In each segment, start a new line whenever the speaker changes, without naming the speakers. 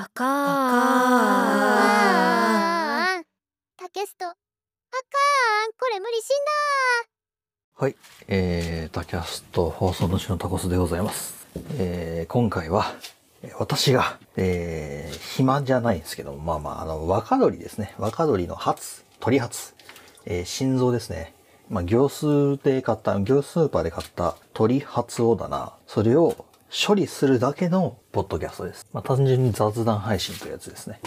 バカーンタケストあかんこれ無理しんだはいえー、タキャスト放送のしのタコスでございます、えー、今回は私が、えー、暇じゃないんですけどまあまああの若鶏ですね若鶏の初鳥初、えー、心臓ですねまあ、行数で買った、行スーパーで買った鳥発をだな、それを処理するだけのポッドキャストです。まあ、単純に雑談配信というやつですね。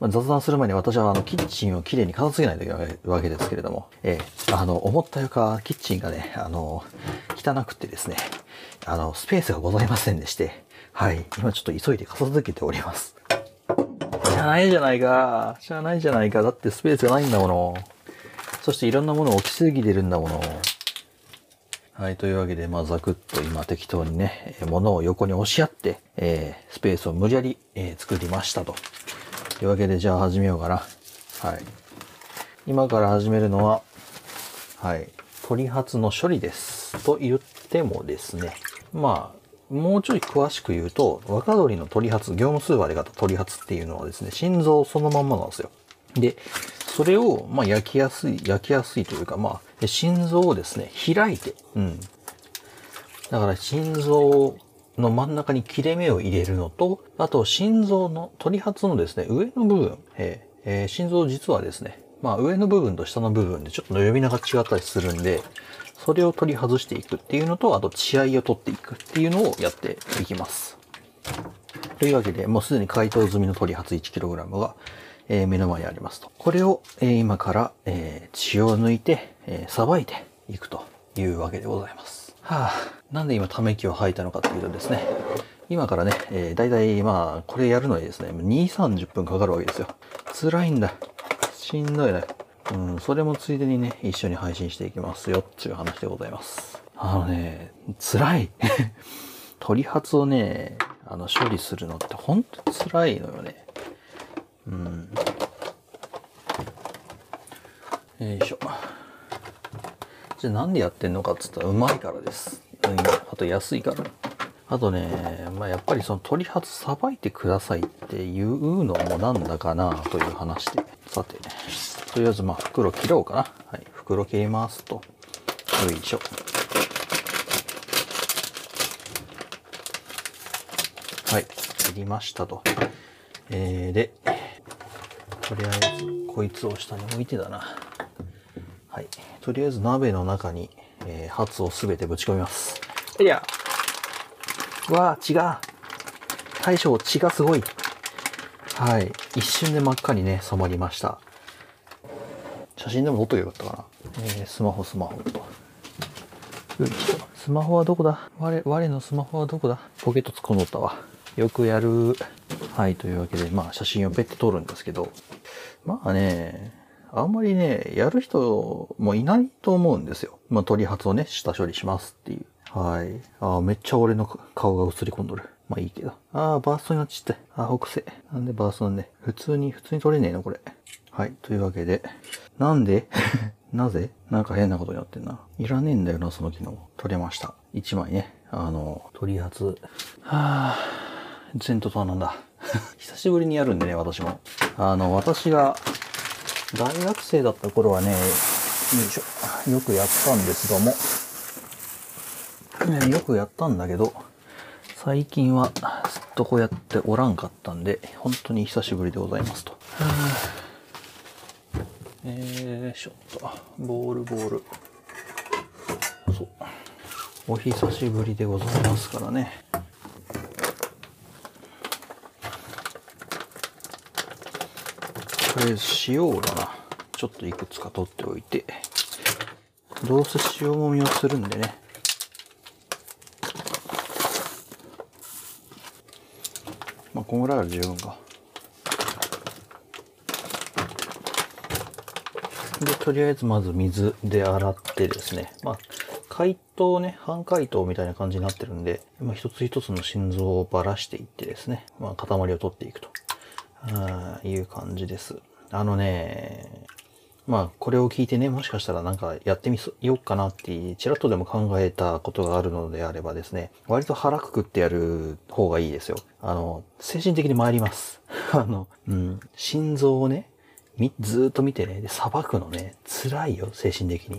まあ、雑談する前に私はあのキッチンをきれいに片付けないといけないわけですけれども、えー、あの、思ったよかキッチンがね、あの、汚くてですね、あの、スペースがございませんでして、はい、今ちょっと急いで片付けております。しゃないじゃないか。しゃないじゃないか。だってスペースがないんだもの。そしていろんなものを置きすぎてるんだもの。はい、というわけで、まあ、ざくっと今適当にね、物を横に押し合って、えー、スペースを無理やり、えー、作りましたと。というわけで、じゃあ始めようかな。はい。今から始めるのは、はい、取り発の処理です。と言ってもですね、まあ、もうちょい詳しく言うと、若鳥の取り発、業務スーパで買った取り発っていうのはですね、心臓そのまんまなんですよ。で、それを、まあ、焼きやすい、焼きやすいというか、まあ、心臓をですね、開いて、うん。だから心臓の真ん中に切れ目を入れるのと、あと心臓の、り発のですね、上の部分、えーえー、心臓実はですね、まあ上の部分と下の部分でちょっと呼び名が違ったりするんで、それを取り外していくっていうのと、あと血合いを取っていくっていうのをやっていきます。というわけで、もうすでに解凍済みの取り発 1kg が、えー、目の前にありますと。これを、えー、今から、えー、血を抜いて、えさ、ばいていくというわけでございます。はあ、なんで今ため息を吐いたのかというとですね、今からね、えー、大体まあ、これやるのにですね、2、30分かかるわけですよ。辛いんだ。しんどいね。うん、それもついでにね、一緒に配信していきますよっていう話でございます。あのね、辛い。鳥 発をね、あの、処理するのってほんと辛いのよね。うん。よいしょ。じゃあなんでやってんのかっつったらうまいからです。うん、あと安いから。あとね、まあ、やっぱりその取り外さばいてくださいっていうのもなんだかなという話で。さて、ね、とりあえずまあ袋切ろうかな。はい、袋切りますと。よいしょ。はい、切りましたと。えー、で、とりあえずこいつを下に置いてだな。とりあえず鍋の中に、えー、ハをすべてぶち込みます。いや。わあ、血が。大将、血がすごい。はい。一瞬で真っ赤にね、染まりました。写真でも撮っとけばよかったかな。えー、スマホ、スマホと。ょ。スマホはどこだ我、我のスマホはどこだポケット突っ込んどったわ。よくやる。はい、というわけで、まあ、写真をペッて撮るんですけど、まあね、あんまりね、やる人もいないと思うんですよ。まあ、取り発をね、下処理しますっていう。はい。ああ、めっちゃ俺の顔が映り込んどる。まあいいけど。ああ、バーストになっちって。ああ、北西。なんでバーストなんで。普通に、普通に取れねえの、これ。はい。というわけで。なんで なぜなんか変なことになってんな。いらねえんだよな、その機能。取れました。1枚ね。あの、取り発。はあ、前途とはなんだ。久しぶりにやるんでね、私も。あの、私が大学生だった頃はね、よいしょ、よくやったんですども、ね、よくやったんだけど、最近はずっとこうやっておらんかったんで、本当に久しぶりでございますと。えー、ちょっと、ボールボール。そう。お久しぶりでございますからね。とりあえず塩をだなちょっといくつか取っておいてどうせ塩もみをするんでねまあこんぐらいは十分かでとりあえずまず水で洗ってですねまあ解凍ね、半解凍みたいな感じになってるんで、まあ、一つ一つの心臓をばらしていってですね、まあ、塊を取っていくと。あいう感じです。あのね、まあこれを聞いてね、もしかしたらなんかやってみようかなってちらっとでも考えたことがあるのであればですね、割と腹くくってやる方がいいですよ。あの、精神的に参ります。あの、うん、心臓をね、ずっと見てね、さばくのね、辛いよ、精神的に。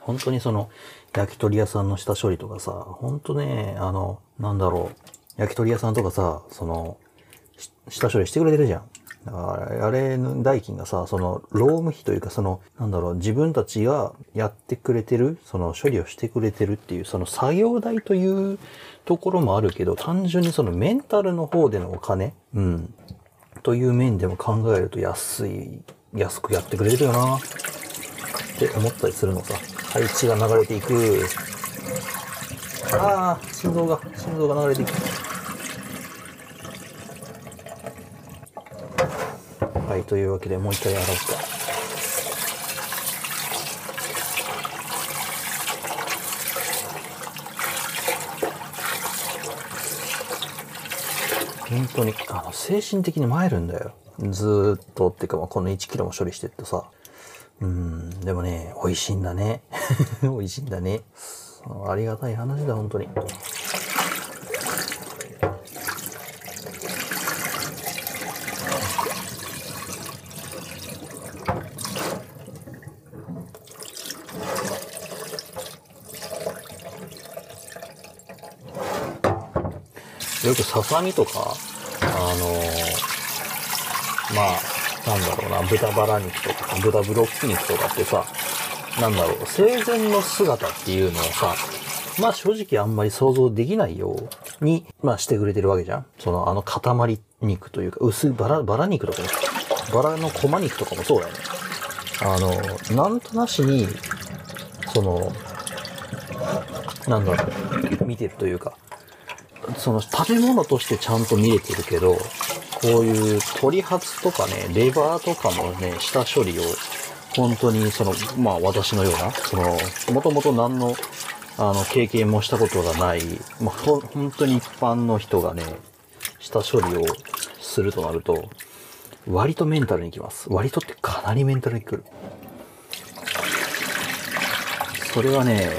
本当にその、焼き鳥屋さんの下処理とかさ、本当ね、あの、なんだろう、焼き鳥屋さんとかさ、その、下処理してくれてるじゃん。だから、あれの代金がさ、その、労務費というか、その、なんだろう、自分たちがやってくれてる、その処理をしてくれてるっていう、その作業代というところもあるけど、単純にそのメンタルの方でのお金、うん、という面でも考えると安い、安くやってくれるよな、って思ったりするのさ。配置が流れていく。ああ、心臓が、心臓が流れていく。はい、というわけでもう一回洗うか。本当に、あの、精神的に参るんだよ。ずっと、っていうか、まあ、この1キロも処理してってさ。うん、でもね、美味しいんだね。美味しいんだね。ありがたい話だ、本当に。よくささみとか、あのー、まあ、なんだろうな、豚バラ肉とか、豚ブロック肉とかってさ、なんだろう、生前の姿っていうのをさ、まあ正直あんまり想像できないように、まあしてくれてるわけじゃん。そのあの塊肉というか、薄いバラ、バラ肉とかバラのこま肉とかもそうだよね。あの、なんとなしに、その、なんだろう、見てるというか、その食べ物としてちゃんと見れてるけど、こういう取り外とかね、レバーとかのね、下処理を、本当にその、まあ私のような、その、もともと何の、あの、経験もしたことがない、まあ、ほ、本当に一般の人がね、下処理をするとなると、割とメンタルにきます。割とってかなりメンタルにくる。それはね、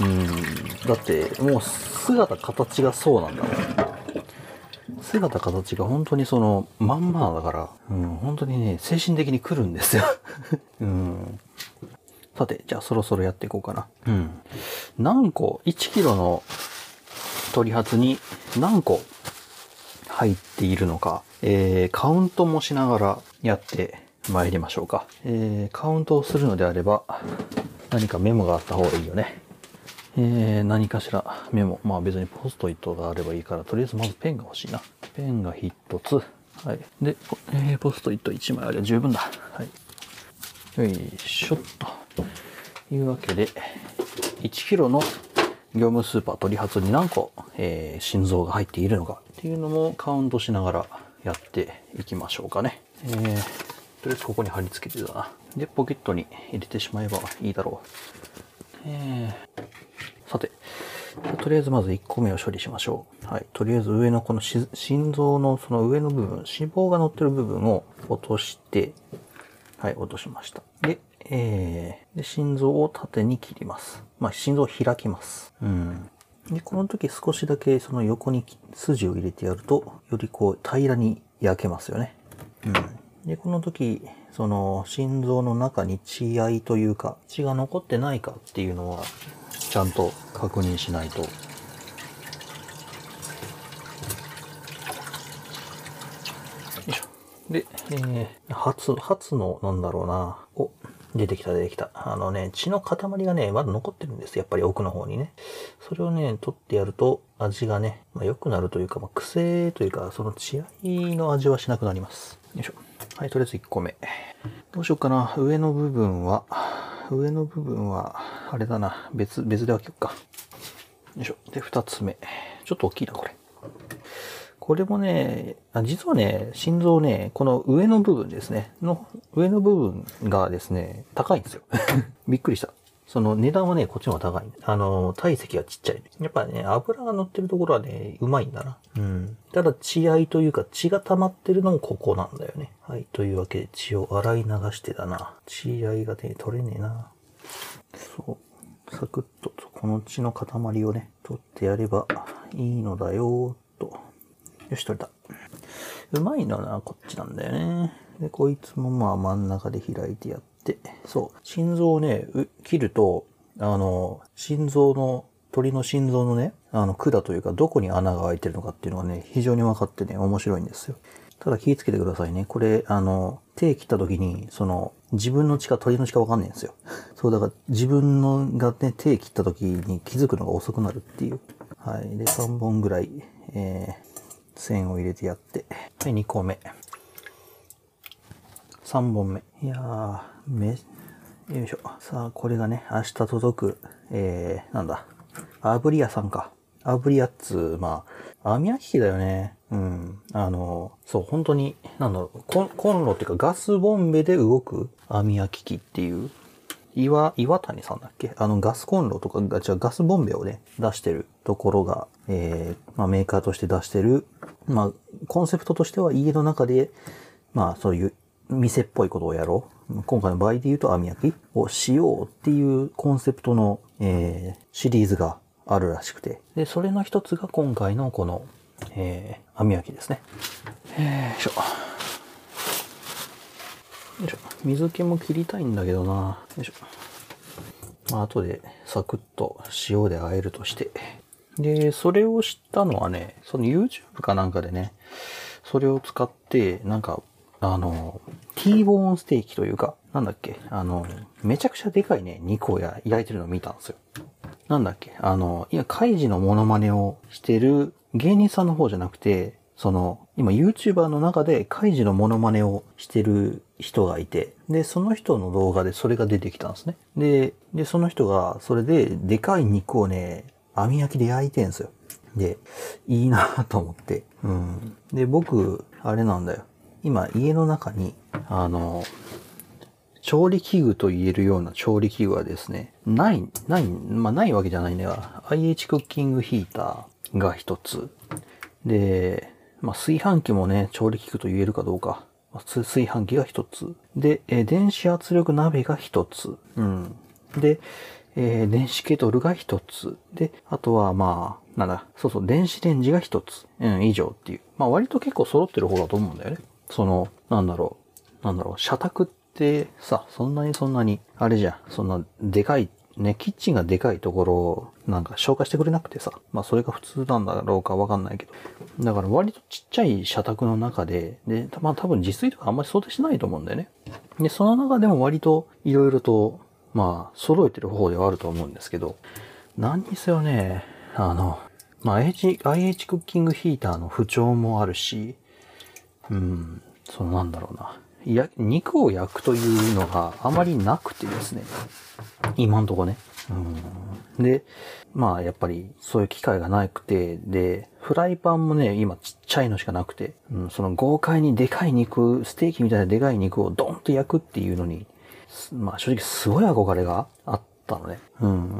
うんだってもう姿形がそうなんだもん姿形が本当にそのまんまだから、うん、本当にね精神的に来るんですよ、うん、さてじゃあそろそろやっていこうかなうん何個1 k g の取り発に何個入っているのか、えー、カウントもしながらやって参りましょうか、えー、カウントをするのであれば何かメモがあった方がいいよねえー、何かしらメモ。まあ別にポストイットがあればいいから、とりあえずまずペンが欲しいな。ペンが一つ。はい。で、えー、ポストイット1枚あれば十分だ。はい。よいしょっと。いうわけで、1 k g の業務スーパー取り発に何個、えー、心臓が入っているのかっていうのもカウントしながらやっていきましょうかね。えー、とりあえずここに貼り付けてだな。で、ポケットに入れてしまえばいいだろう。えー、さて、とりあえずまず1個目を処理しましょう。はい。とりあえず上のこの心臓のその上の部分、脂肪が乗ってる部分を落として、はい、落としました。で、えー、で心臓を縦に切ります。まあ、心臓を開きます。うん。で、この時少しだけその横に筋を入れてやると、よりこう平らに焼けますよね。うん。で、この時、その心臓の中に血合いというか血が残ってないかっていうのはちゃんと確認しないと。で、えー、初、初の、なんだろうな、お、出てきた出てきた。あのね、血の塊がね、まだ残ってるんです。やっぱり奥の方にね。それをね、取ってやると味がね、まあ、良くなるというか、まあ、癖というか、その血合いの味はしなくなります。よいしょ。はい、とりあえず1個目。どうしようかな。上の部分は、上の部分は、あれだな。別、別で開けようか。よいしょ。で、2つ目。ちょっと大きいな、これ。これもね、実はね、心臓ね、この上の部分ですね、の、上の部分がですね、高いんですよ。びっくりした。その値段はね、こっちの方が高い。あの、体積がちっちゃい。やっぱね、油が乗ってるところはね、うまいんだな。うん。ただ血合いというか血が溜まってるのもここなんだよね。はい。というわけで血を洗い流してだな。血合いがね、取れねえな。そう。サクッと、この血の塊をね、取ってやればいいのだよ、と。よし、取れた。うまいのはこっちなんだよね。で、こいつもまあ真ん中で開いてやって、そう、心臓をね、切ると、あの、心臓の、鳥の心臓のね、あの、管というか、どこに穴が開いてるのかっていうのがね、非常に分かってね、面白いんですよ。ただ気をつけてくださいね。これ、あの、手切った時に、その、自分の血か鳥の血か分かんないんですよ。そう、だから自分のがね、手切った時に気づくのが遅くなるっていう。はい。で、3本ぐらい、えー、線を入れてやって。はい、2個目。3本目。いやー、め、よいしょ。さあ、これがね、明日届く、えー、なんだ。炙り屋さんか。炙り屋っつまあ、網焼き器だよね。うん。あの、そう、本当に、なんだろう、コンロっていうかガスボンベで動く網焼き器っていう岩、岩谷さんだっけあの、ガスコンロとか、違う、ガスボンベをね、出してるところが、えー、まあ、メーカーとして出してる、まあ、コンセプトとしては家の中で、まあ、そういう店っぽいことをやろう。今回の場合で言うと網焼きをしようっていうコンセプトの、えー、シリーズがあるらしくて。で、それの一つが今回のこの、えー、網焼きですね。えー、よいしょ。よいしょ水気も切りたいんだけどなよいしょまあ後でサクッと塩で和えるとしてでそれを知ったのはねその YouTube かなんかでねそれを使ってなんかあの T ボーンステーキというかなんだっけあのめちゃくちゃでかいね肉を焼いてるのを見たんですよなんだっけあのいやカイジのモノマネをしてる芸人さんの方じゃなくてその、今 YouTuber の中でカイジのモノマネをしてる人がいて、で、その人の動画でそれが出てきたんですね。で、で、その人が、それで、でかい肉をね、網焼きで焼いてんすよ。で、いいなと思って。うん。で、僕、あれなんだよ。今、家の中に、あの、調理器具と言えるような調理器具はですね、ない、ない、まあ、ないわけじゃないんだが、IH クッキングヒーターが一つ。で、まあ、炊飯器もね、調理器具と言えるかどうか。炊飯器が一つ。で、えー、電子圧力鍋が一つ。うん。で、えー、電子ケトルが一つ。で、あとは、まあ、なんだ、そうそう、電子レンジが一つ。うん、以上っていう。まあ、割と結構揃ってる方だと思うんだよね。その、なんだろう、なんだろう、社宅ってさ、そんなにそんなに、あれじゃん、そんなでかいね、キッチンがでかいところをなんか消化してくれなくてさ、まあそれが普通なんだろうかわかんないけど。だから割とちっちゃい社宅の中で、で、まあ多分自炊とかあんまり想定しないと思うんだよね。で、その中でも割と色々と、まあ揃えてる方ではあると思うんですけど、何にせよね、あの、まあ IH、IH クッキングヒーターの不調もあるし、うん、そのなんだろうな。や、肉を焼くというのがあまりなくてですね。今んとこね。うん、で、まあやっぱりそういう機会がなくて、で、フライパンもね、今ちっちゃいのしかなくて、うん、その豪快にでかい肉、ステーキみたいなでかい肉をドンと焼くっていうのに、まあ正直すごい憧れがあったのね。うん。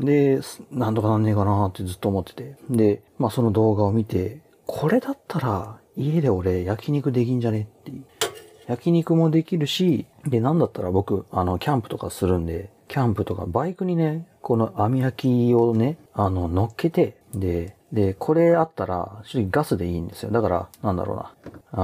で、なんとかなんねえかなってずっと思ってて。で、まあその動画を見て、これだったら家で俺焼肉できんじゃねっていう。焼肉もできるし、で、なんだったら僕、あの、キャンプとかするんで、キャンプとかバイクにね、この網焼きをね、あの、乗っけて、で、で、これあったら、正直ガスでいいんですよ。だから、なんだろうな。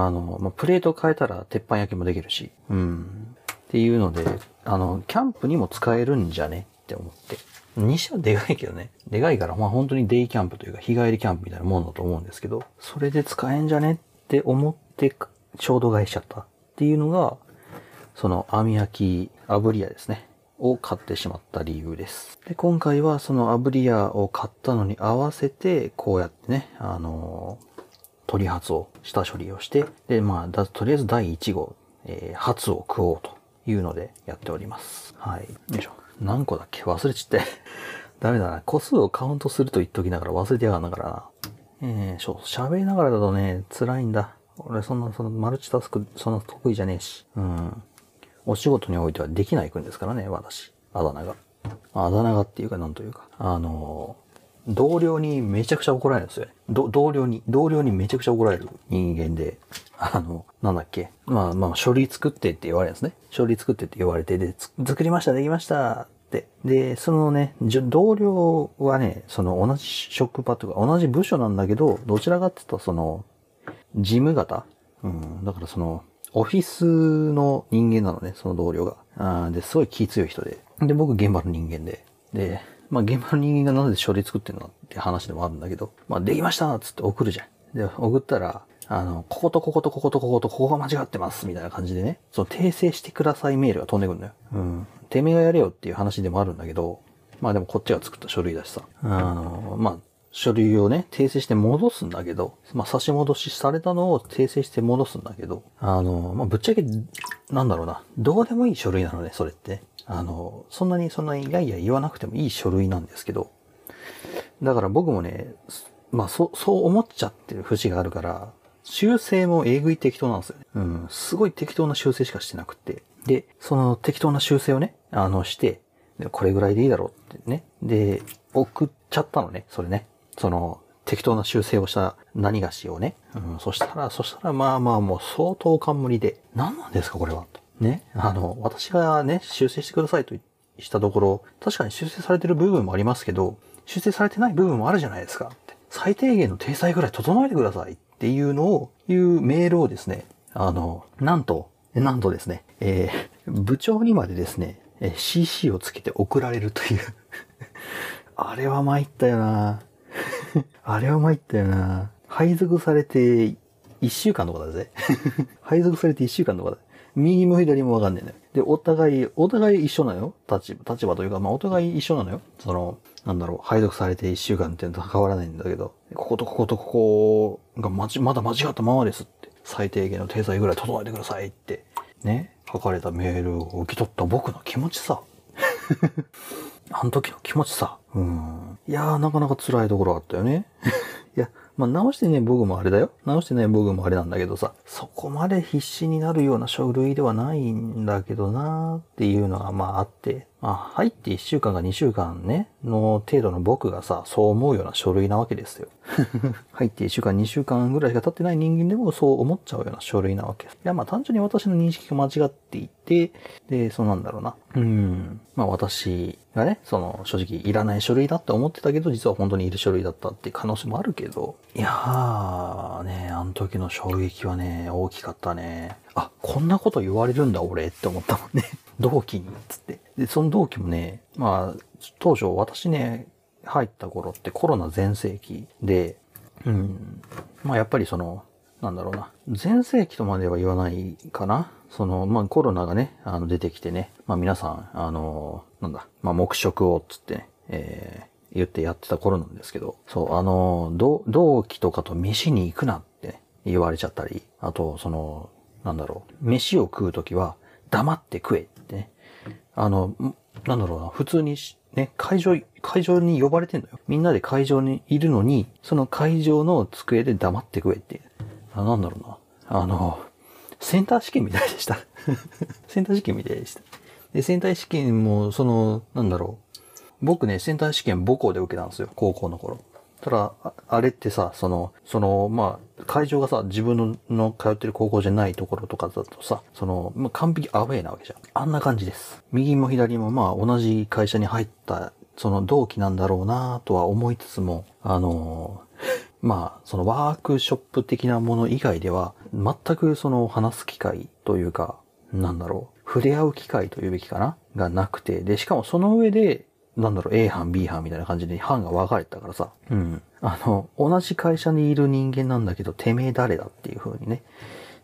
あの、まあ、プレート変えたら鉄板焼きもできるし、うん。っていうので、あの、キャンプにも使えるんじゃねって思って。にしてはでかいけどね。でかいから、まあ、本当にデイキャンプというか、日帰りキャンプみたいなもんだと思うんですけど、それで使えんじゃねって思って、ちうど買いしちゃった。っていうのが、その網焼き炙り屋ですね。を買ってしまった理由です。で、今回はその炙り屋を買ったのに合わせて、こうやってね、あの取り発を、下処理をして、で、まあ、とりあえず第1号、えー、発を食おうというのでやっております。はい。よいしょ。何個だっけ忘れちって。ダメだな。個数をカウントすると言っときながら忘れてやがんだからな。えー、そう、喋りながらだとね、辛いんだ。俺そんな、そのマルチタスク、そんな得意じゃねえし。うん。お仕事においてはできないくんですからね、私。あだ名が。あだ名がっていうか、なんというか。あのー、同僚にめちゃくちゃ怒られるんですよね。同僚に、同僚にめちゃくちゃ怒られる人間で、あの、なんだっけ。まあまあ、書類作ってって言われるんですね。書類作ってって言われて、で、作りました、できましたっで、そのね、同僚はね、その同じ職場とか同じ部署なんだけど、どちらかってっうとその、事務型うん。だからその、オフィスの人間なのね、その同僚が。あで、すごい気強い人で。で、僕現場の人間で。で、まあ現場の人間がなぜ書類作ってるのって話でもあるんだけど、まあできましたつって送るじゃん。で、送ったら、あの、こことこことこことこことここが間違ってますみたいな感じでね、その訂正してくださいメールが飛んでくるんだよ。うん。てめえがやれよっていう話でもあるんだけど、まあでもこっちが作った書類だしさ。あの、まあ書類をね、訂正して戻すんだけど、まあ、差し戻しされたのを訂正して戻すんだけど、あの、まあ、ぶっちゃけ、なんだろうな、どうでもいい書類なのね、それって。あの、そんなにそんなにいやいや言わなくてもいい書類なんですけど、だから僕もね、まあ、そう、そう思っちゃってる節があるから、修正もえぐい適当なんですよね。うん、すごい適当な修正しかしてなくて。で、その適当な修正をね、あの、して、これぐらいでいいだろうってね。で、送っちゃったのね、それね。その、適当な修正をした何がしをね、うん、そしたら、そしたらまあまあもう相当冠で、何なんですかこれは、と。ね、あの、私がね、修正してくださいとしたところ、確かに修正されてる部分もありますけど、修正されてない部分もあるじゃないですか。最低限の体裁ぐらい整えてくださいっていうのを、いうメールをですね、あの、なんと、なんとですね、えー、部長にまでですね、えー、CC をつけて送られるという あれは参ったよな あれは参ったよな。配属されて1週間とかだぜ。配属されて1週間とかだ。右も左もわかんねえんだよ。で、お互い、お互い一緒なのよ。立場、立場というか、まあ、お互い一緒なのよ。その、なんだろう、配属されて一週間っていうのと変わらないんだけど、こことこことここがまち、まだ間違ったままですって、最低限の体裁ぐらい整えてくださいって、ね、書かれたメールを受け取った僕の気持ちさ。あの時の気持ちさ。うん。いやー、なかなか辛いところあったよね。いや、まあ、直してね、僕もあれだよ。直してね、僕もあれなんだけどさ、そこまで必死になるような書類ではないんだけどなーっていうのがまああって、まあ、入って1週間か2週間ね、の程度の僕がさ、そう思うような書類なわけですよ。入って1週間、2週間ぐらいしか経ってない人間でもそう思っちゃうような書類なわけです。いや、まあ単純に私の認識が間違っていて、で、そうなんだろうな。うん。まあ私がね、その正直いらない書類だって思ってたけど、実は本当にいる書類だったって可能性もあるけど、いやー、ね、あの時の衝撃はね、大きかったね。あ、こんなこと言われるんだ俺って思ったもんね。同期に、つって。で、その同期もね、まあ、当初私ね、入った頃ってコロナ全盛期で、うん、まあやっぱりその、なんだろうな、全盛期とまでは言わないかな。その、まあコロナがね、あの出てきてね、まあ皆さん、あの、なんだ、まあ黙食をつってね、えー、言ってやってた頃なんですけど、そう、あの、同期とかと飯に行くなって、言われちゃったり、あと、その、なんだろう、飯を食うときは黙って食えってね、あの、なんだろうな、普通にね、会場会場に呼ばれてんのよ。みんなで会場にいるのに、その会場の机で黙ってくれってあなんだろうな。あの、センター試験みたいでした。センター試験みたいでした。で、センター試験も、その、なんだろう。僕ね、センター試験母校で受けたんですよ。高校の頃。ただ、あれってさ、その、その、まあ、会場がさ、自分の通ってる高校じゃないところとかだとさ、その、まあ、完璧アウェイなわけじゃん。あんな感じです。右も左もまあ、同じ会社に入ったその同期なんだろうなとは思いつつも、あの、まあ、そのワークショップ的なもの以外では、全くその話す機会というか、なんだろう、触れ合う機会というべきかながなくて、で、しかもその上で、なんだろう、A 班、B 班みたいな感じで班が分かれてたからさ、うん。あの、同じ会社にいる人間なんだけど、てめえ誰だっていう風にね、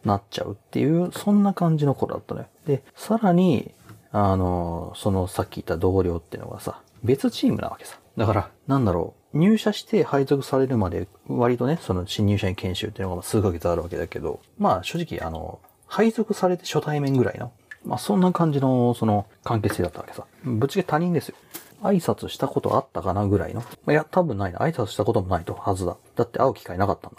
なっちゃうっていう、そんな感じの子だったのよ。で、さらに、あの、そのさっき言った同僚ってのがさ、別チームなわけさ。だから、なんだろう。入社して配属されるまで、割とね、その新入社員研修っていうのが数ヶ月あるわけだけど、まあ正直、あの、配属されて初対面ぐらいの、まあそんな感じの、その、関係性だったわけさ。ぶっちゃけ他人ですよ。挨拶したことあったかなぐらいの。いや、多分ないな。挨拶したこともないとはずだ。だって会う機会なかったんだ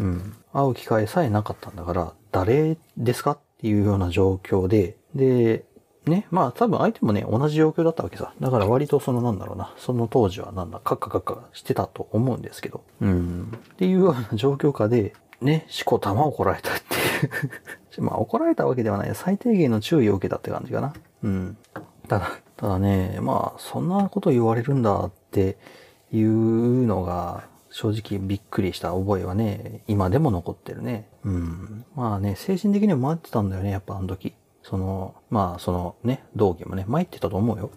もん。うん。会う機会さえなかったんだから、誰ですかっていうような状況で、で、ね、まあ多分相手もね、同じ状況だったわけさ。だから割とそのなんだろうな、その当時はなんだ、カッカカッカしてたと思うんですけど、うん。っていうような状況下で、ね、四股玉を怒られたっていう まあ怒られたわけではない。最低限の注意を受けたって感じかな。うん。ただ、ただね、まあそんなこと言われるんだっていうのが、正直びっくりした覚えはね、今でも残ってるね。うん。まあね、精神的にも回ってたんだよね、やっぱあの時。その、まあ、そのね、道義もね、参ってたと思うよ。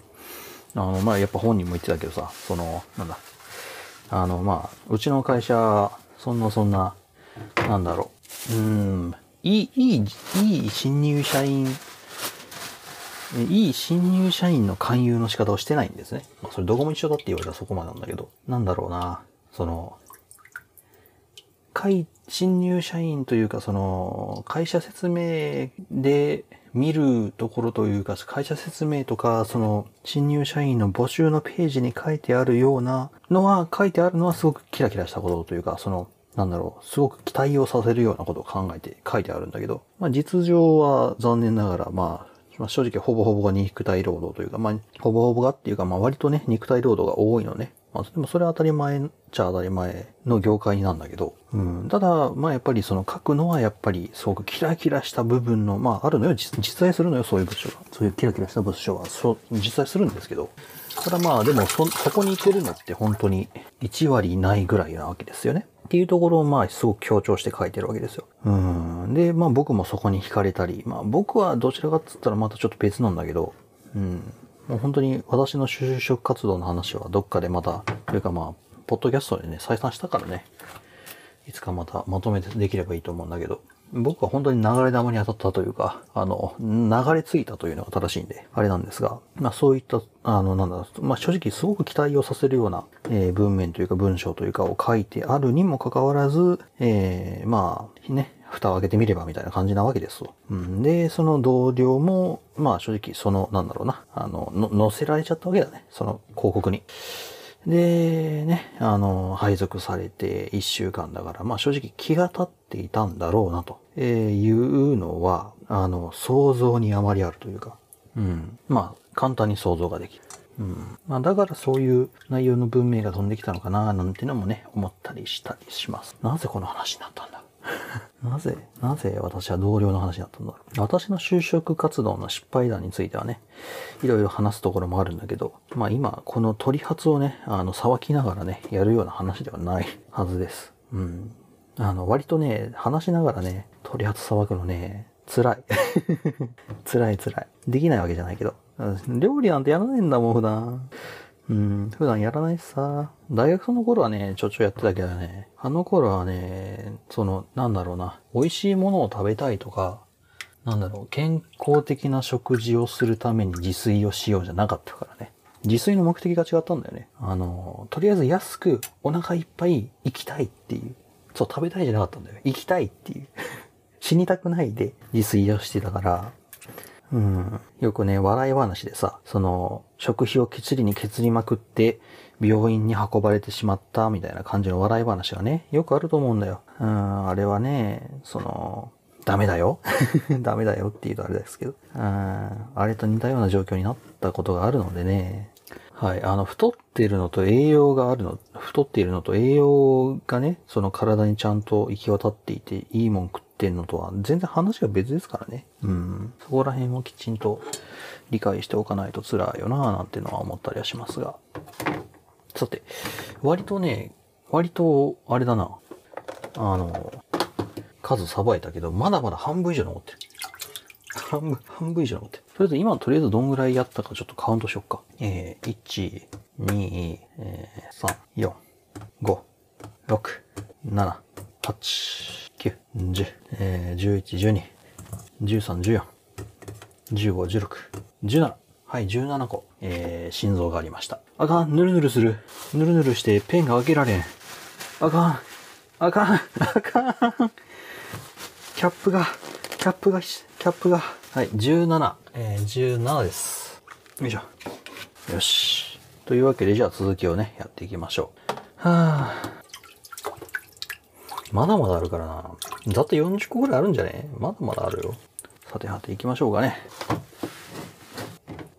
あの、まあ、やっぱ本人も言ってたけどさ、その、なんだ、あの、まあ、うちの会社、そんなそんな、なんだろう、うん、いい、いい、いい新入社員、いい新入社員の勧誘の仕方をしてないんですね。まあ、それどこも一緒だって言われたらそこまでなんだけど、なんだろうな、その、新入社員というか、その、会社説明で見るところというか、会社説明とか、その、新入社員の募集のページに書いてあるようなのは、書いてあるのはすごくキラキラしたことというか、その、なんだろう、すごく期待をさせるようなことを考えて書いてあるんだけど、まあ実情は残念ながら、まあ、まあ、正直ほぼほぼが肉体労働というか、まあ、ほぼほぼがっていうか、まあ割とね、肉体労働が多いのね。まあ、でもそれは当たり前っちゃ当たり前の業界なんだけど、うん、ただ、まあやっぱりその書くのはやっぱりすごくキラキラした部分の、まああるのよ、実在するのよ、そういう文章が。そういうキラキラした文章は、そう、実在するんですけど、ただまあでもそ、そこに行けるのって本当に1割ないぐらいなわけですよね。っていうところをまあすごく強調して書いてるわけですよ。うん。で、まあ僕もそこに惹かれたり、まあ僕はどちらかっつったらまたちょっと別なんだけど、うん。もう本当に私の就職活動の話はどっかでまた、というかまあ、ポッドキャストでね、再三したからね、いつかまたまとめてできればいいと思うんだけど、僕は本当に流れ玉に当たったというか、あの、流れ着いたというのが正しいんで、あれなんですが、まあそういった、あの、なんだろう、まあ正直すごく期待をさせるような、えー、文面というか文章というかを書いてあるにもかかわらず、えー、まあ、ね、蓋を開けてみればみたいな感じなわけですよ。うん、で、その同僚も、まあ正直その、なんだろうな、あの、のせられちゃったわけだね。その広告に。で、ね、あの、配属されて1週間だから、まあ正直気が立っていたんだろうなと、えいうのは、あの、想像に余りあるというか、うん。まあ、簡単に想像ができる。うん。まあ、だからそういう内容の文明が飛んできたのかな、なんてのもね、思ったりしたりします。なぜこの話になったんだ なぜ、なぜ私は同僚の話だったんだろう。私の就職活動の失敗談についてはね、いろいろ話すところもあるんだけど、まあ今、この取発をね、あの、騒きながらね、やるような話ではないはずです。うん。あの、割とね、話しながらね、取り発騒ぐのね、辛い。辛い辛い。できないわけじゃないけど。料理なんてやらないんだもん、普段。うん、普段やらないしさ。大学の頃はね、ちょちょやってたけどね、あの頃はね、その、なんだろうな、美味しいものを食べたいとか、なんだろう、健康的な食事をするために自炊をしようじゃなかったからね。自炊の目的が違ったんだよね。あの、とりあえず安くお腹いっぱい行きたいっていう。そう、食べたいじゃなかったんだよ。行きたいっていう。死にたくないで自炊をしてたから、うん。よくね、笑い話でさ、その、食費を削りに削りまくって、病院に運ばれてしまったみたいな感じの笑い話がね、よくあると思うんだよ。うん、あれはね、その、ダメだよ。ダメだよって言うとあれですけど。うん、あれと似たような状況になったことがあるのでね。はい。あの、太ってるのと栄養があるの、太っているのと栄養がね、その体にちゃんと行き渡っていて、いいもん食っってんのとは全然話が別ですからね。うん。そこら辺をきちんと理解しておかないと辛いよなぁなんてのは思ったりはしますが。さて、割とね、割と、あれだな。あの、数さばいたけど、まだまだ半分以上残ってる。半分、半分以上残ってる。とりあえず今とりあえずどんぐらいやったかちょっとカウントしよっか。えー、1、2、えー、3、4、5、6、7、8、9、10、えー、11、12、13、14、15、16、17。はい、17個、えー、心臓がありました。あかん、ぬるぬるする。ぬるぬるしてペンが開けられん。あかん、あかん、あかん。キャップが、キャップが、キャップが。はい、17、えー、17です。よいしょ。よし。というわけで、じゃあ続きをね、やっていきましょう。はぁ、あ。まだまだあるからな。だって40個ぐらいあるんじゃねまだまだあるよ。さてはて行きましょうかね。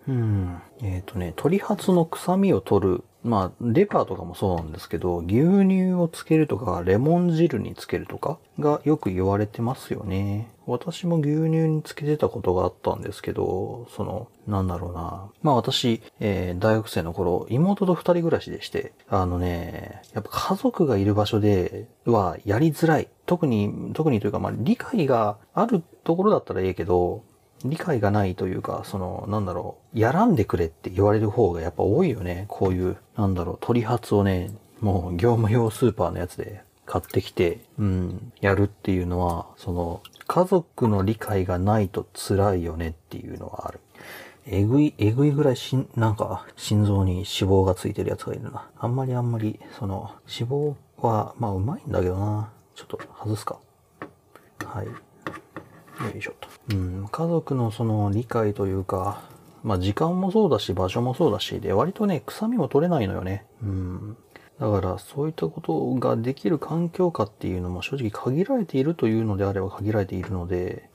うん。えっ、ー、とね、鳥髪の臭みを取る。まあ、レバーとかもそうなんですけど、牛乳をつけるとか、レモン汁につけるとかがよく言われてますよね。私も牛乳につけてたことがあったんですけど、その、なんだろうな。まあ私、えー、大学生の頃、妹と二人暮らしでして、あのね、やっぱ家族がいる場所ではやりづらい。特に、特にというか、まあ理解があるところだったらええけど、理解がないというか、その、なんだろう、やらんでくれって言われる方がやっぱ多いよね。こういう、なんだろう、取り発をね、もう業務用スーパーのやつで買ってきて、うん、やるっていうのは、その、家族の理解がないと辛いよねっていうのはある。えぐい、えぐいぐらいしん、なんか、心臓に脂肪がついてるやつがいるな。あんまりあんまり、その、脂肪は、まあ、うまいんだけどな。ちょっと外すか。はい。よいしょと。うん、家族のその理解というか、まあ、時間もそうだし、場所もそうだし、で、割とね、臭みも取れないのよね。うん。だからそういったことができる環境下っていうのも正直限られているというのであれば限られているので、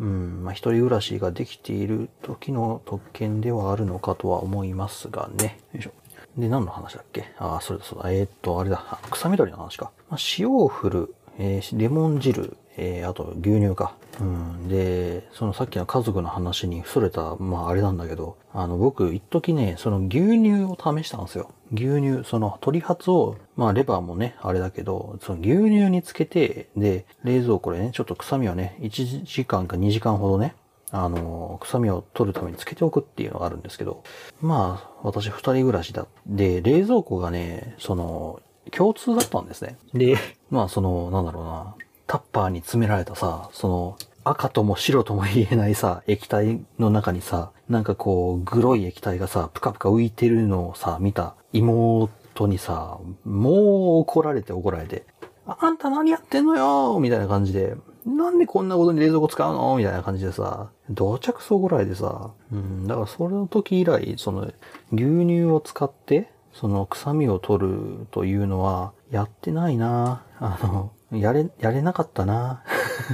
うん、まあ一人暮らしができている時の特権ではあるのかとは思いますがね。よいしょ。で、何の話だっけああ、それだそうだ。えー、っと、あれだ。草緑の話か。まあ、塩を振る、えー、レモン汁、えー、あと牛乳か。うん。で、そのさっきの家族の話にそれた、まああれなんだけど、あの僕、一時ね、その牛乳を試したんですよ。牛乳、その鶏発を、まあレバーもね、あれだけど、その牛乳につけて、で、冷蔵庫でね、ちょっと臭みをね、1時間か2時間ほどね、あの、臭みを取るためにつけておくっていうのがあるんですけど、まあ、私二人暮らしだ。で、冷蔵庫がね、その、共通だったんですね。で、まあその、なんだろうな、タッパーに詰められたさ、その、赤とも白とも言えないさ、液体の中にさ、なんかこう、グロい液体がさ、ぷかぷか浮いてるのをさ、見た妹にさ、もう怒られて怒られて、あんた何やってんのよみたいな感じで、なんでこんなことに冷蔵庫使うのみたいな感じでさ、到着そうぐらいでさ、うん、だからそれの時以来、その、牛乳を使って、その臭みを取るというのは、やってないなあの、やれ、やれなかったな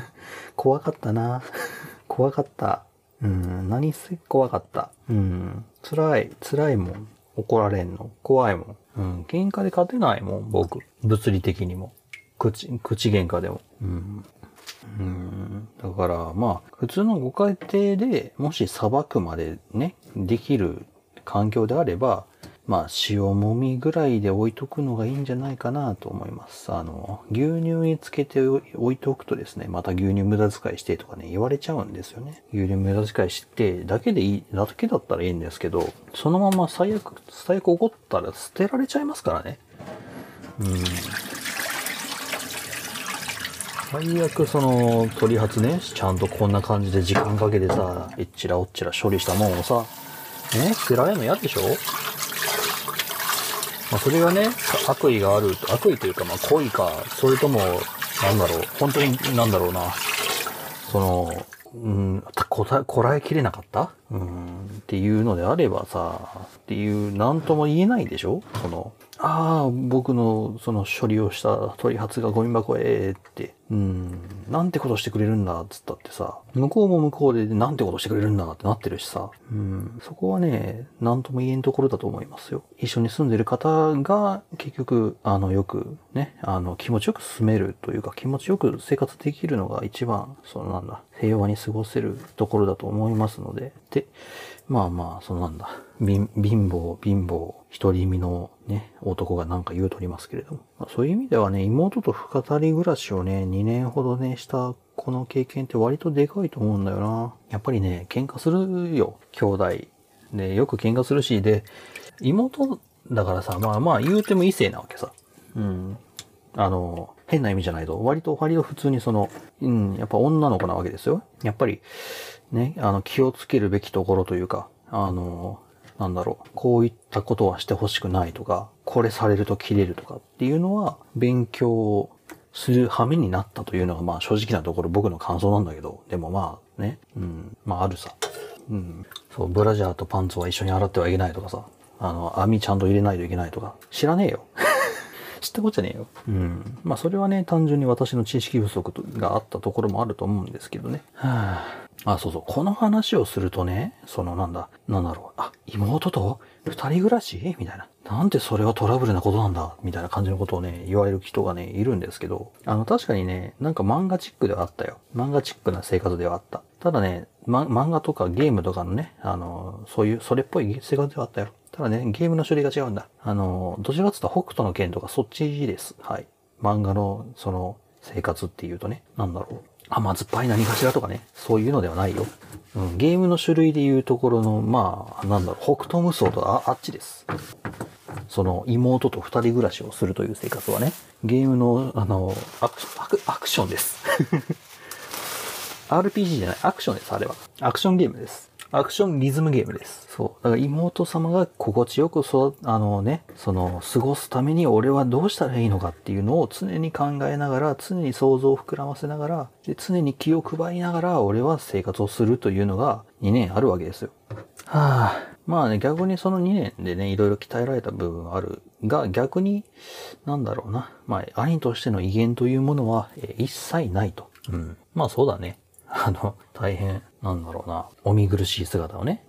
怖かったな怖かった。うん、何せ怖かった。うん、辛い、辛いもん。怒られんの。怖いもん。うん。喧嘩で勝てないもん、僕。物理的にも。口、口喧嘩でも。うん。うん。だから、まあ、普通のご家庭で、もし裁くまでね、できる環境であれば、まあ、塩もみぐらいで置いとくのがいいんじゃないかなと思います。あの、牛乳につけて置いておくとですね、また牛乳無駄遣いしてとかね、言われちゃうんですよね。牛乳無駄遣いしてだけでいい、だけだったらいいんですけど、そのまま最悪、最悪怒ったら捨てられちゃいますからね。うん。最悪その、取り発ね、ちゃんとこんな感じで時間かけてさ、えっちらおっちら処理したもんをさ、ね、捨てられるの嫌でしょまあ、それがね、悪意がある、悪意というか、まあ、恋か、それとも、なんだろう、本当になんだろうな、その、うん、こたこらえきれなかったうん、っていうのであればさ、っていう、なんとも言えないでしょその、ああ、僕のその処理をした取り発がゴミ箱へって、うん、なんてことしてくれるんだっつったってさ、向こうも向こうでなんてことしてくれるんだってなってるしさ、うん、そこはね、なんとも言えんところだと思いますよ。一緒に住んでる方が結局、あの、よくね、あの、気持ちよく住めるというか気持ちよく生活できるのが一番、そのなんだ、平和に過ごせるところだと思いますので、で、まあまあ、そのなんだ、貧乏、貧乏、独り身のね、男がなんか言うとりますけれども。まあ、そういう意味ではね、妹と二人暮らしをね、2年ほどね、したこの経験って割とでかいと思うんだよな。やっぱりね、喧嘩するよ、兄弟。で、よく喧嘩するし、で、妹だからさ、まあまあ言うても異性なわけさ。うん。あの、変な意味じゃないと、割と、割と普通にその、うん、やっぱ女の子なわけですよ。やっぱり、ね、あの、気をつけるべきところというか、あの、なんだろう、こういったことはしてほしくないとか、これされると切れるとかっていうのは、勉強する羽目になったというのが、まあ正直なところ僕の感想なんだけど、でもまあね、うん、まああるさ。うん。そう、ブラジャーとパンツは一緒に洗ってはいけないとかさ、あの、網ちゃんと入れないといけないとか、知らねえよ。知ったことじゃねえよ。うん。まあそれはね、単純に私の知識不足があったところもあると思うんですけどね。はあ、あ、そうそう。この話をするとね、そのなんだ、なんだろう。あ、妹と二人暮らしみたいな。なんでそれはトラブルなことなんだみたいな感じのことをね、言われる人がね、いるんですけど。あの、確かにね、なんか漫画チックではあったよ。漫画チックな生活ではあった。ただね、ま、漫画とかゲームとかのね、あの、そういう、それっぽい生活ではあったよ。ただね、ゲームの種類が違うんだ。あの、どちらかというと北斗の剣とかそっちです。はい。漫画の、その、生活っていうとね、なんだろう。甘酸っぱい何かしらとかね、そういうのではないよ。うん、ゲームの種類でいうところの、まあ、なんだろう、北斗無双とああっちです。その妹と二人暮らしをするという生活はね、ゲームの、あの、アクション、アクアクションです。RPG じゃない、アクションです、あれは。アクションゲームです。アクションリズムゲームです。そう。だから妹様が心地よくそ、あのね、その、過ごすために俺はどうしたらいいのかっていうのを常に考えながら、常に想像を膨らませながら、で常に気を配りながら俺は生活をするというのが2年あるわけですよ。はあ、まあね、逆にその2年でね、いろいろ鍛えられた部分あるが、逆に、なんだろうな。まあ、兄としての威厳というものは、え一切ないと。うん。まあそうだね。あの、大変なんだろうな、お見苦しい姿をね、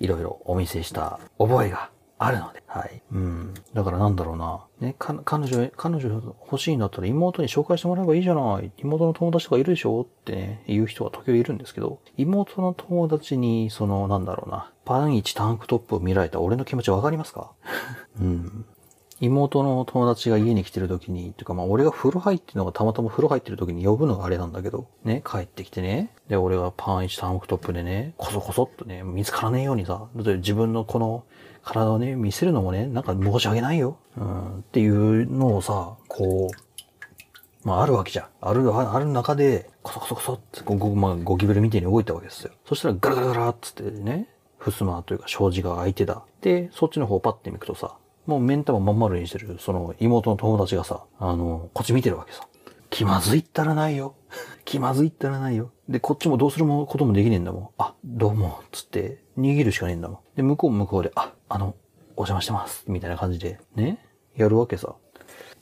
いろいろお見せした覚えがあるので、はい。うん。だからなんだろうな、ね、彼女、彼女欲しいんだったら妹に紹介してもらえばいいじゃない。妹の友達とかいるでしょってね、言う人は時々いるんですけど、妹の友達に、その、なんだろうな、パンイチタンクトップを見られた俺の気持ちわかりますか うん。妹の友達が家に来てる時に、とかまあ俺が風呂入ってるのがたまたま風呂入ってる時に呼ぶのがあれなんだけど、ね、帰ってきてね、で俺がパン1タンクトップでね、こそこそっとね、見つからねえようにさ、自分のこの体をね、見せるのもね、なんか申し訳ないよ、うん、っていうのをさ、こう、まああるわけじゃん。ある、ある中で、こそこそこそってご、ご、まあゴキブリみたいに動いたわけですよ。そしたらガラガラガラっつってね、ふすまというか障子が開いてた。で、そっちの方パッて見くとさ、もう目ん玉まん丸にしてる、その妹の友達がさ、あの、こっち見てるわけさ。気まずいったらないよ。気まずいったらないよ。で、こっちもどうすることもできねえんだもん。あ、どうも、つって、逃げるしかねえんだもん。で、向こう向こうで、あ、あの、お邪魔してます。みたいな感じで、ね、やるわけさ。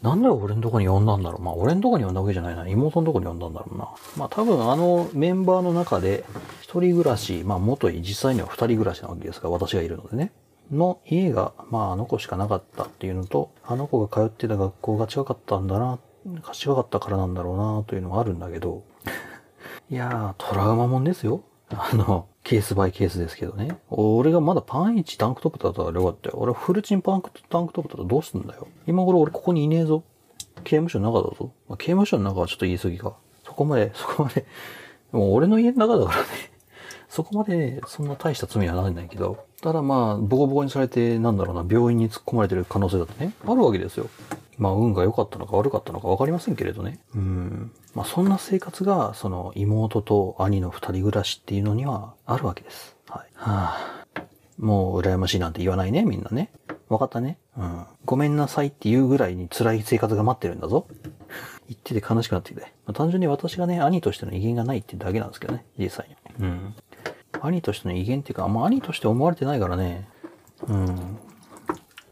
なんで俺のとこに呼んだんだろう。まあ、俺のとこに呼んだわけじゃないな。妹のとこに呼んだんだろうな。まあ、多分あのメンバーの中で、一人暮らし、まあ、元い、実際には二人暮らしなわけですから、私がいるのでね。の家が、まあ、あの子しかなかったっていうのと、あの子が通ってた学校が近かったんだな、近かったからなんだろうな、というのはあるんだけど、いやー、トラウマもんですよ。あの、ケースバイケースですけどね。俺がまだパンイチタンクトップだったらよかったよ。俺フルチンパンクタンクトップだったらどうすんだよ。今頃俺ここにいねえぞ。刑務所の中だぞ。まあ、刑務所の中はちょっと言い過ぎか。そこまで、そこまで、もう俺の家の中だからね。そこまで、ね、そんな大した罪はないんだけど。ただまあ、ボコボコにされて、なんだろうな、病院に突っ込まれてる可能性だってね、あるわけですよ。まあ、運が良かったのか悪かったのか分かりませんけれどね。うん。まあ、そんな生活が、その、妹と兄の二人暮らしっていうのにはあるわけです。はい。はあ、もう、羨ましいなんて言わないね、みんなね。分かったね。うん。ごめんなさいって言うぐらいに辛い生活が待ってるんだぞ。言ってて悲しくなってきて。まあ、単純に私がね、兄としての威厳がないってだけなんですけどね、実際に。うん。兄としての威厳っていうか、あんま兄として思われてないからね。うん。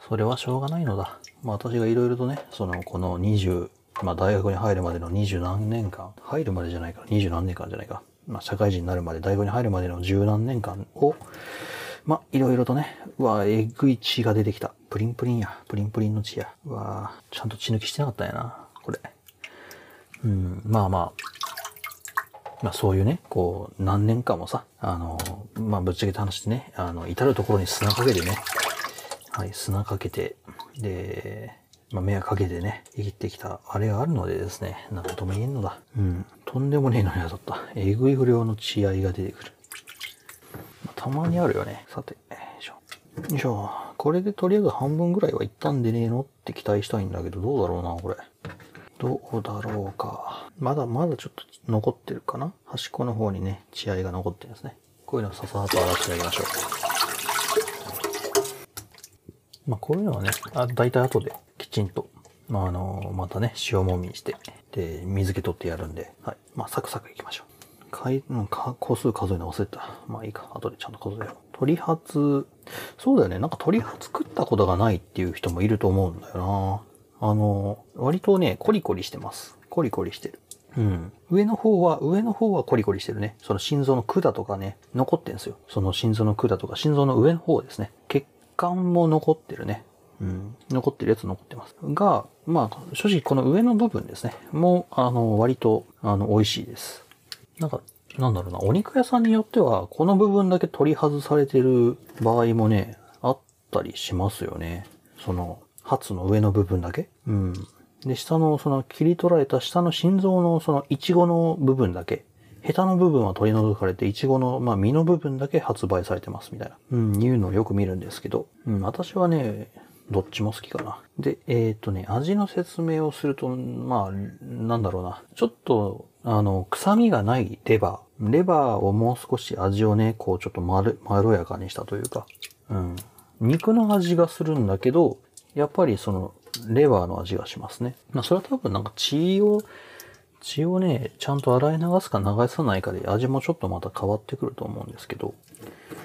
それはしょうがないのだ。まあ私がいろいろとね、その、この20、まあ大学に入るまでの二十何年間、入るまでじゃないか、二十何年間じゃないか。まあ社会人になるまで、大学に入るまでの十何年間を、まあいろいろとね、うわ、えぐい血が出てきた。プリンプリンや、プリンプリンの血や。うわ、ちゃんと血抜きしてなかったんやな、これ。うん、まあまあ、まあそういうね、こう、何年間もさ、あの、まあぶっちゃけた話でね、あの、至るところに砂かけてね、はい、砂かけて、で、まあ、迷惑かけてね、生きてきたあれがあるのでですね、なんとも言えんのだ。うん、とんでもねえのに当たった。えぐい不良の血合いが出てくる。まあ、たまにあるよね。さて、よいしょ。よいしょ。これでとりあえず半分ぐらいはいったんでねえのって期待したいんだけど、どうだろうな、これ。どうだろうか。まだまだちょっと残ってるかな端っこの方にね、血合いが残ってるんですね。こういうのをささっと洗ってあげましょう。まあこういうのはね、あ大体後できちんと、まああの、またね、塩もみにして、で、水気取ってやるんで、はい。まあサクサクいきましょう。回、うん、か、個数数えの忘れた。まあいいか。後でちゃんと数えよう。鳥発、そうだよね。なんか鳥発食ったことがないっていう人もいると思うんだよな。あの、割とね、コリコリしてます。コリコリしてる。うん。上の方は、上の方はコリコリしてるね。その心臓の管とかね、残ってんすよ。その心臓の管とか、心臓の上の方ですね。血管も残ってるね。うん。残ってるやつ残ってます。が、まあ、正直この上の部分ですね。もう、あの、割と、あの、美味しいです。なんか、なんだろうな、お肉屋さんによっては、この部分だけ取り外されてる場合もね、あったりしますよね。その、初の上の部分だけ。うん。で、下の、その切り取られた下の心臓のそのイチゴの部分だけ。ヘタの部分は取り除かれて、イチゴの、まあ、身の部分だけ発売されてますみたいな。うん、いうのをよく見るんですけど。うん、私はね、どっちも好きかな。で、えー、っとね、味の説明をすると、まあ、なんだろうな。ちょっと、あの、臭みがないレバー。レバーをもう少し味をね、こうちょっとまろやかにしたというか、うん。肉の味がするんだけど、やっぱりその、レバーの味がしますね。まあ、それは多分なんか血を、血をね、ちゃんと洗い流すか流さないかで味もちょっとまた変わってくると思うんですけど、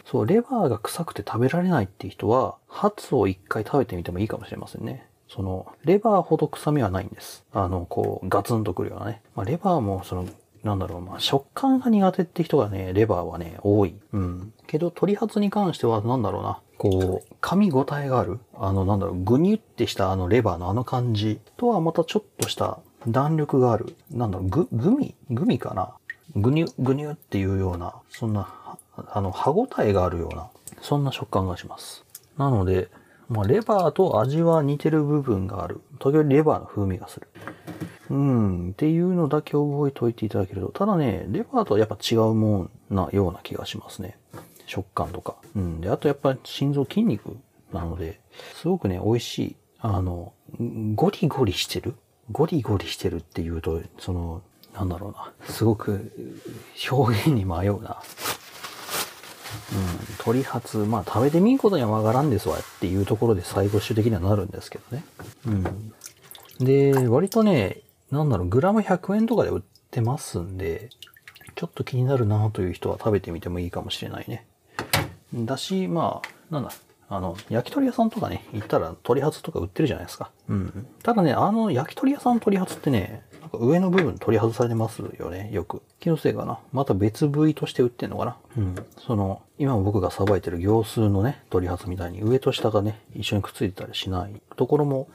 そう、レバーが臭くて食べられないっていう人は、ハツを一回食べてみてもいいかもしれませんね。その、レバーほど臭みはないんです。あの、こう、ガツンとくるようなね。まあ、レバーも、その、なんだろう、まあ、食感が苦手って人がね、レバーはね、多い。うん。けど、鳥ハツに関しては、なんだろうな。こう、噛み応えがある、あの、なんだろう、ぐにゅってしたあのレバーのあの感じとはまたちょっとした弾力がある、なんだろう、ぐ、グミグミかなぐにゅ、ぐにゅっていうような、そんな、あの、歯応えがあるような、そんな食感がします。なので、まあ、レバーと味は似てる部分がある。時折レバーの風味がする。うん、っていうのだけ覚えておいていただけると。ただね、レバーとはやっぱ違うもんなような気がしますね。食感とか。うん。で、あとやっぱ心臓筋肉なので、すごくね、美味しい。あの、ゴリゴリしてるゴリゴリしてるって言うと、その、なんだろうな。すごく表現に迷うな。うん、鳥発、まあ食べてみんことにはわからんですわっていうところで最後主的にはなるんですけどね。うん。で、割とね、なんだろう、グラム100円とかで売ってますんで、ちょっと気になるなという人は食べてみてもいいかもしれないね。だし、まあ、なんだ、あの、焼き鳥屋さんとかね、行ったら鳥ハとか売ってるじゃないですか。うん。ただね、あの、焼き鳥屋さん鳥鶏ってね、なんか上の部分取り外されてますよね、よく。気のせいかな。また別部位として売ってんのかな。うん。その、今僕がさばいてる行数のね、取り外みたいに上と下がね、一緒にくっついてたりしないところも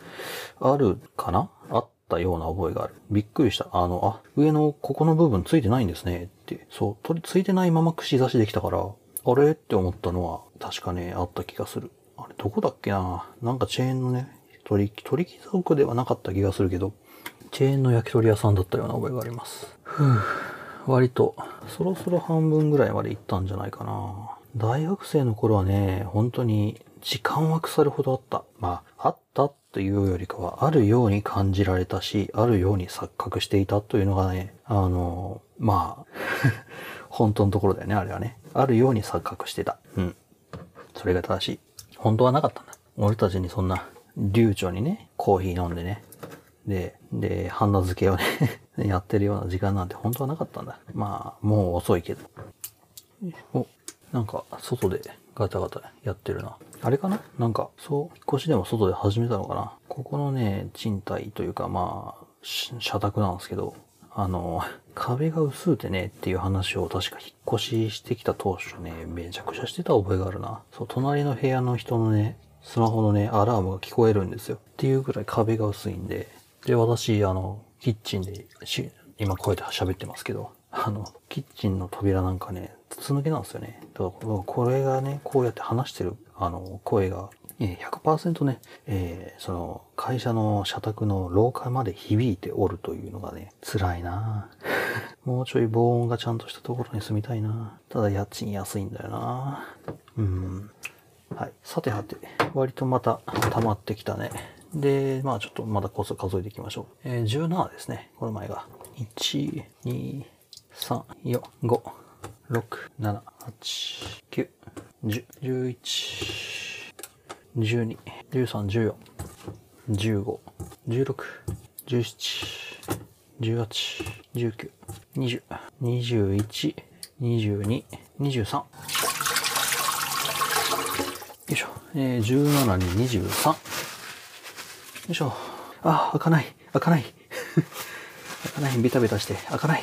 あるかなあったような覚えがある。びっくりした。あの、あ、上のここの部分ついてないんですね。って、そう、取り、ついてないまま串刺しできたから、あれって思ったのは、確かね、あった気がする。あれ、どこだっけななんかチェーンのね、鳥、取貴族ではなかった気がするけど、チェーンの焼き鳥屋さんだったような覚えがあります。ふぅ、割と、そろそろ半分ぐらいまで行ったんじゃないかな大学生の頃はね、本当に時間は腐るほどあった。まあ、あったっていうよりかは、あるように感じられたし、あるように錯覚していたというのがね、あの、まあ、本当のところだよね、あれはね。あるように錯覚してた。うん。それが正しい。本当はなかったんだ。俺たちにそんな、流暢にね、コーヒー飲んでね。で、で、ハンダ付けをね やってるような時間なんて本当はなかったんだ。まあ、もう遅いけど。お、なんか、外でガタガタやってるな。あれかななんか、そう、引っ越しでも外で始めたのかなここのね、賃貸というか、まあ、社宅なんですけど、あの、壁が薄うてねっていう話を確か引っ越ししてきた当初ね、めちゃくちゃしてた覚えがあるな。そう、隣の部屋の人のね、スマホのね、アラームが聞こえるんですよ。っていうぐらい壁が薄いんで。で、私、あの、キッチンで、今こうやって喋ってますけど、あの、キッチンの扉なんかね、筒抜けなんですよね。だから、これがね、こうやって話してる、あの、声が100%ね、えー、その会社の社宅の廊下まで響いておるというのがね、辛いな もうちょい防音がちゃんとしたところに住みたいなただ家賃安いんだよなうん。はい。さてはて、割とまた溜まってきたね。で、まあちょっとまだ個数数えていきましょう。えー、17ですね。この前が。1、2、3、4、5、6、7、8、9、10、11、よいしょ。えー、17に23。よいしょ。あ、開かない。開かない。開かない。ベタベタして。開かない。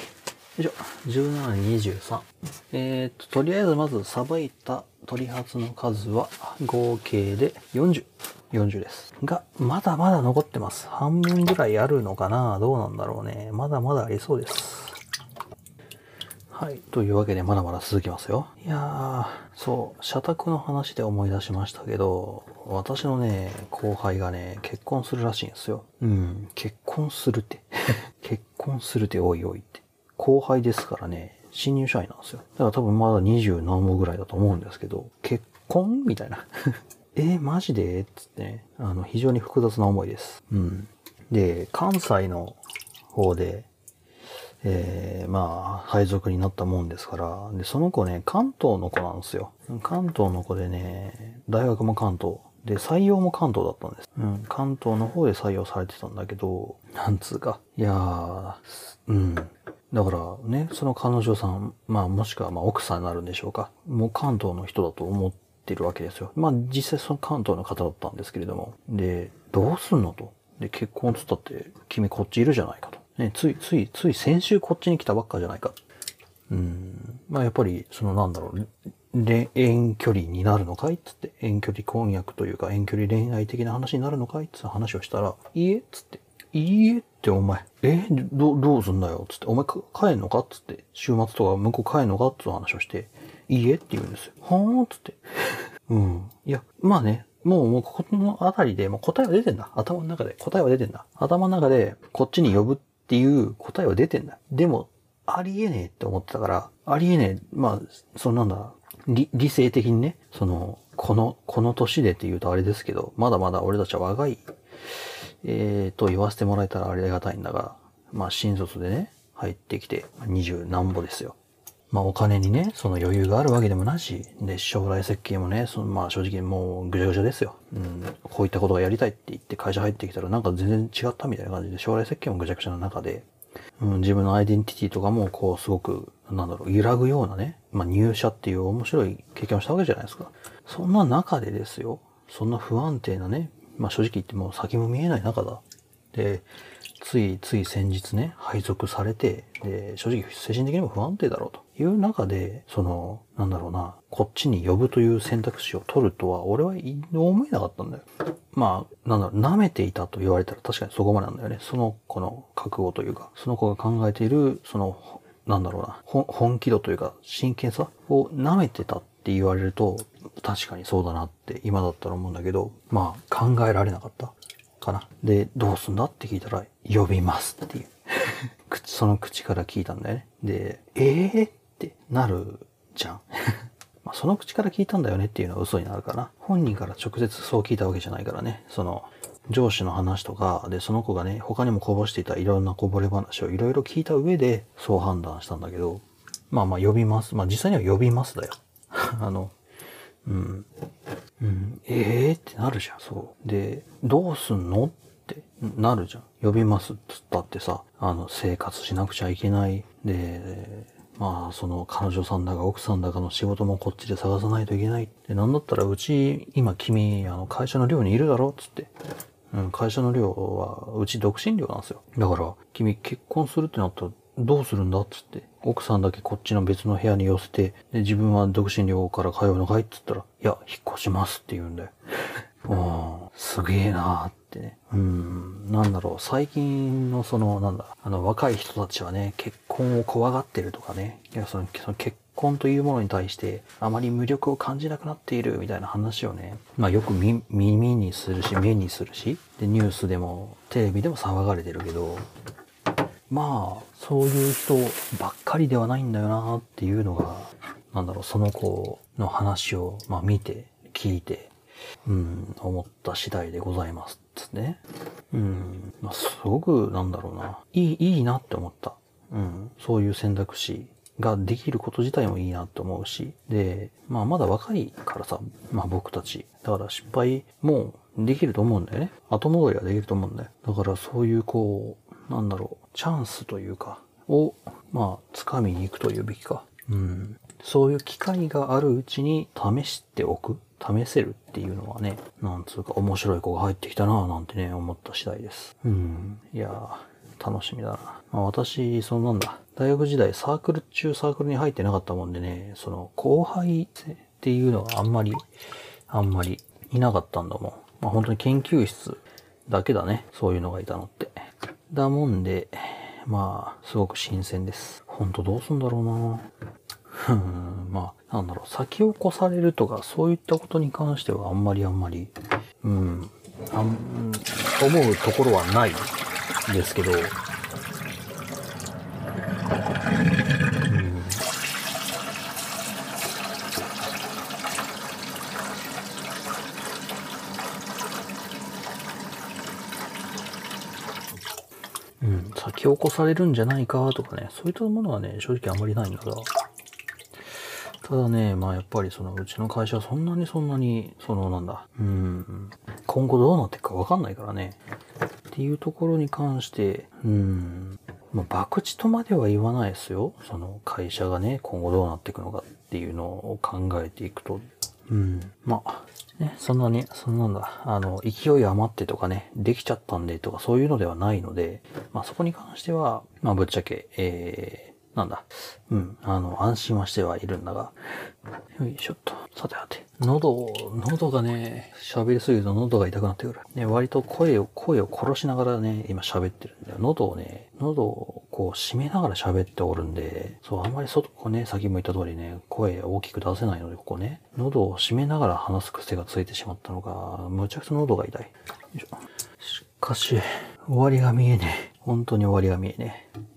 いしょ。1723。えっ、ー、と、とりあえずまずさばいた取発の数は合計で40。40です。が、まだまだ残ってます。半分ぐらいあるのかなどうなんだろうね。まだまだありそうです。はい。というわけで、まだまだ続きますよ。いやー、そう、社宅の話で思い出しましたけど、私のね、後輩がね、結婚するらしいんですよ。うん、結婚するって。結婚するって、おいおいって。後輩ですからね、新入社員なんですよ。だから多分まだ二十何歩ぐらいだと思うんですけど、結婚みたいな。えー、マジでつってね、あの、非常に複雑な思いです。うん。で、関西の方で、えー、まあ、配属になったもんですから、で、その子ね、関東の子なんですよ。関東の子でね、大学も関東。で、採用も関東だったんです。うん、関東の方で採用されてたんだけど、なんつうか。いやー、うん、だからね、その彼女さん、まあもしくはまあ奥さんになるんでしょうか。もう関東の人だと思ってるわけですよ。まあ実際その関東の方だったんですけれども。で、どうすんのと。で、結婚つったって、君こっちいるじゃないかと。ね、つい、つい、つい先週こっちに来たばっかじゃないか。うん。まあやっぱり、そのなんだろう、で、遠距離になるのかいつって、遠距離婚約というか遠距離恋愛的な話になるのかいつって話をしたら、いいえつって、いいえ、お前、えど、どうすんだよつって、お前帰んのかつって、週末とか向こう帰んのかつう話をして、いいえって言うんですよ。はーんつって。うん。いや、まあね、もう、もうここのあたりで、もう答えは出てんだ。頭の中で。答えは出てんだ。頭の中で、こっちに呼ぶっていう答えは出てんだ。でも、ありえねえって思ってたから、ありえねえ、まあ、そのなんだ、理、理性的にね、その、この、この年でって言うとあれですけど、まだまだ俺たちは若いえー、と言わせてもらえたらありがたいんだが、まあ新卒でね、入ってきて二十何歩ですよ。まあお金にね、その余裕があるわけでもなし、で、将来設計もね、そのまあ正直もうぐちゃぐちゃですよ。うん、こういったことがやりたいって言って会社入ってきたらなんか全然違ったみたいな感じで、将来設計もぐちゃぐちゃな中で、うん、自分のアイデンティティとかもこうすごく、なんだろう、揺らぐようなね、まあ入社っていう面白い経験をしたわけじゃないですか。そんな中でですよ、そんな不安定なね、まあ、正直言ってもう先も見えない中だ。で、ついつい先日ね、配属されて、で、正直精神的にも不安定だろうという中で、その、なんだろうな、こっちに呼ぶという選択肢を取るとは、俺は思えなかったんだよ。まあ、なんだろう、舐めていたと言われたら確かにそこまでなんだよね。その子の覚悟というか、その子が考えている、その、なんだろうな、本気度というか、真剣さを舐めてたって言われると、確かにそうだなって今だったら思うんだけど、まあ考えられなかったかな。で、どうすんだって聞いたら、呼びますっていう。その口から聞いたんだよね。で、えーってなるじゃん。まその口から聞いたんだよねっていうのは嘘になるかな。本人から直接そう聞いたわけじゃないからね。その、上司の話とか、で、その子がね、他にもこぼしていたいろんなこぼれ話をいろいろ聞いた上で、そう判断したんだけど、まあまあ呼びます。まあ実際には呼びますだよ。あの、うん。うん、ええー、ってなるじゃん、そう。で、どうすんのってなるじゃん。呼びますっつったってさ、あの、生活しなくちゃいけない。で、まあ、その彼女さんだか奥さんだかの仕事もこっちで探さないといけない。で、なんだったらうち、今君、あの、会社の寮にいるだろっつって。うん、会社の寮は、うち独身寮なんですよ。だから、君結婚するってなったらどうするんだっつって。奥さんだけこっちの別の部屋に寄せて、で、自分は独身寮から通うのかいって言ったら、いや、引っ越しますって言うんだよ。うん、すげえなーってね。うん、なんだろう、最近のその、なんだ、あの、若い人たちはね、結婚を怖がってるとかね、いや、その、その結婚というものに対して、あまり無力を感じなくなっているみたいな話をね、まあよく耳にするし、目にするし、で、ニュースでも、テレビでも騒がれてるけど、まあそういう人ばっかりではないんだよなっていうのがなんだろうその子の話を、まあ、見て聞いてうん思った次第でございますですね。うん、まあ、すごくなんだろうないいいいなって思った、うん、そういう選択肢ができること自体もいいなと思うし、で、まあまだ若いからさ、まあ僕たち。だから失敗もできると思うんだよね。後戻りはできると思うんだよ。だからそういうこう、なんだろう、チャンスというか、を、まあ、掴みに行くというべきか。うん。そういう機会があるうちに試しておく。試せるっていうのはね、なんつうか面白い子が入ってきたなぁなんてね、思った次第です。うん。いやー、楽しみだな。まあ私、そんなんだ、大学時代サークル中サークルに入ってなかったもんでね、その後輩っていうのはあんまり、あんまりいなかったんだもん。まあ本当に研究室だけだね、そういうのがいたのって。だもんで、まあ、すごく新鮮です。ほんとどうすんだろうなふん、まあ、なんだろう、先を越されるとか、そういったことに関してはあんまりあんまり、うん、あん思うところはないですけど、起こされるんじゃないかとかね、そういったものはね、正直あんまりないんだが。ただね、まあやっぱりそのうちの会社はそんなにそんなに、そのなんだ、うん、今後どうなっていくかわかんないからね。っていうところに関して、うん、まあ、博打とまでは言わないですよ。その会社がね、今後どうなっていくのかっていうのを考えていくと。うん、まあ、ね、そんなね、そんなんだ、あの、勢い余ってとかね、できちゃったんでとかそういうのではないので、まあそこに関しては、まあぶっちゃけ、えーなんだ。うん、あの、安心はしてはいるんだが。よいしょっと。さてさて。喉、喉がね、喋りすぎると喉が痛くなってくる。ね、割と声を、声を殺しながらね、今喋ってるんだよ。喉をね、喉をこう締めながら喋っておるんで、そう、あんまり外、こうね、先も言った通りね、声大きく出せないので、ここね、喉を締めながら話す癖がついてしまったのが、むちゃくちゃ喉が痛い。よいしょ。しかし、終わりが見えねえ。本当に終わりが見えねえ。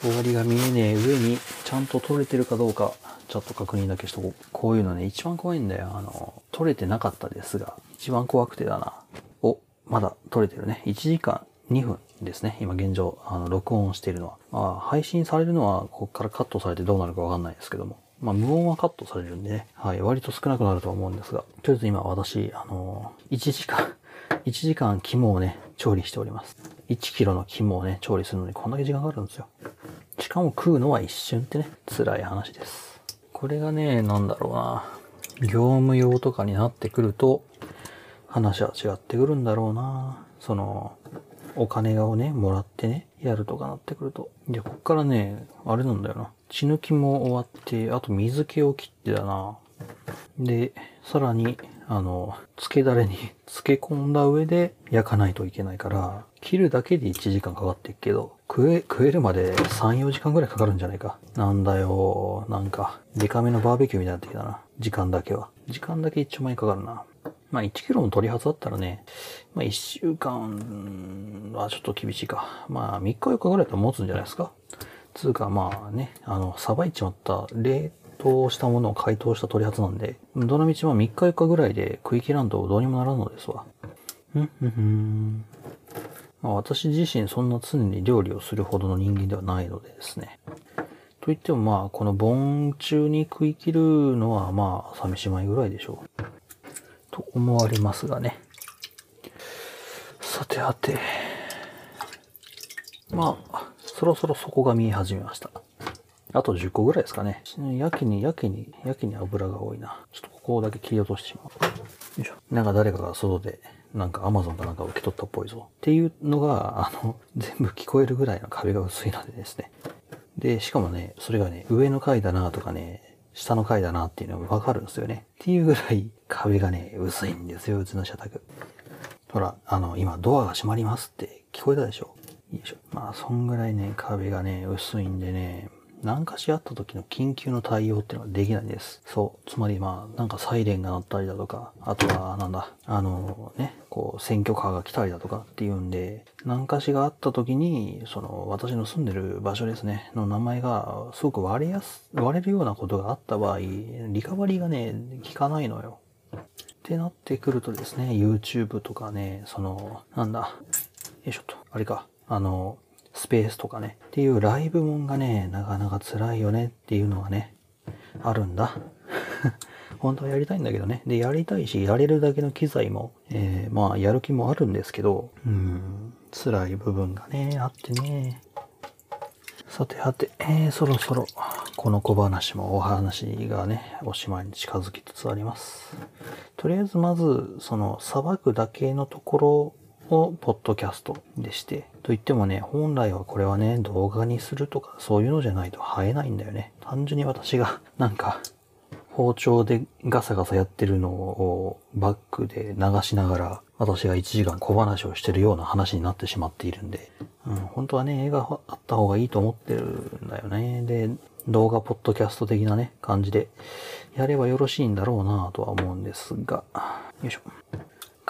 終わりが見えねえ上に、ちゃんと取れてるかどうか、ちょっと確認だけしとこう。こういうのね、一番怖いんだよ。あの、取れてなかったですが、一番怖くてだな。お、まだ取れてるね。1時間2分ですね。今現状、あの、録音しているのは。まあ、配信されるのは、ここからカットされてどうなるかわかんないですけども。まあ、無音はカットされるんでね。はい、割と少なくなるとは思うんですが。とりあえず今私、あの1時間、1時間肝をね、調理しております。1キロの肝をね、調理するのにこんだけ時間かかるんですよ。しかも食うのは一瞬ってね、辛い話です。これがね、なんだろうな。業務用とかになってくると、話は違ってくるんだろうな。その、お金をね、もらってね、やるとかなってくると。いや、こっからね、あれなんだよな。血抜きも終わって、あと水気を切ってだな。で、さらにあの、漬けだれに漬 け込んだ上で焼かないといけないから、切るだけで1時間かかっていくけど、食え、食えるまで3、4時間ぐらいかかるんじゃないか。なんだよなんか、デカめのバーベキューみたいになってきたな。時間だけは。時間だけ一丁前かかるな。まあ1キロの取り外だったらね、まあ1週間はちょっと厳しいか。まあ3日4日ぐらいだと持つんじゃないですか。つうかまあね、あの、さばいちまった冷凍したものを解凍した取り発なんで、どの道も3日4日ぐらいで食い切らんとどうにもならんのですわ。ふんふんふん。ま私自身そんな常に料理をするほどの人間ではないのでですね。といってもまあ、この盆中に食い切るのはまあ、寂しまいぐらいでしょう。と思われますがね。さてはて。まあ、そろそろ底が見え始めました。あと10個ぐらいですかね。やけに、やけに、やけに油が多いな。ちょっとここだけ切り落としてしまう。よいしょ。なんか誰かが外で、なんか Amazon かなんか受け取ったっぽいぞ。っていうのが、あの、全部聞こえるぐらいの壁が薄いのでですね。で、しかもね、それがね、上の階だなとかね、下の階だなっていうのがわかるんですよね。っていうぐらい壁がね、薄いんですよ、うちの社宅。ほら、あの、今ドアが閉まりますって聞こえたでしょよいしょ。まあ、そんぐらいね、壁がね、薄いんでね、何かしあった時の緊急の対応っていうのはできないんです。そう。つまりまあ、なんかサイレンが鳴ったりだとか、あとはなんだ、あのね、こう、選挙カーが来たりだとかっていうんで、何かしがあった時に、その、私の住んでる場所ですね、の名前がすごく割れやす、割れるようなことがあった場合、リカバリーがね、効かないのよ。ってなってくるとですね、YouTube とかね、その、なんだ、よいしょっと、あれか、あの、スペースとかね、っていうライブもんがね、なかなか辛いよねっていうのはね、あるんだ。本当はやりたいんだけどね。で、やりたいし、やれるだけの機材も、えー、まあ、やる気もあるんですけど、うん、辛い部分がね、あってね。さてはて、えー、そろそろ、この小話もお話がね、おしまいに近づきつつあります。とりあえず、まず、その、裁くだけのところをポッドキャストでして、といってもね、本来はこれはね、動画にするとかそういうのじゃないと生えないんだよね。単純に私がなんか包丁でガサガサやってるのをバックで流しながら私が1時間小話をしてるような話になってしまっているんで、うん、本当はね、映画あった方がいいと思ってるんだよね。で、動画ポッドキャスト的なね、感じでやればよろしいんだろうなとは思うんですが、よいしょ。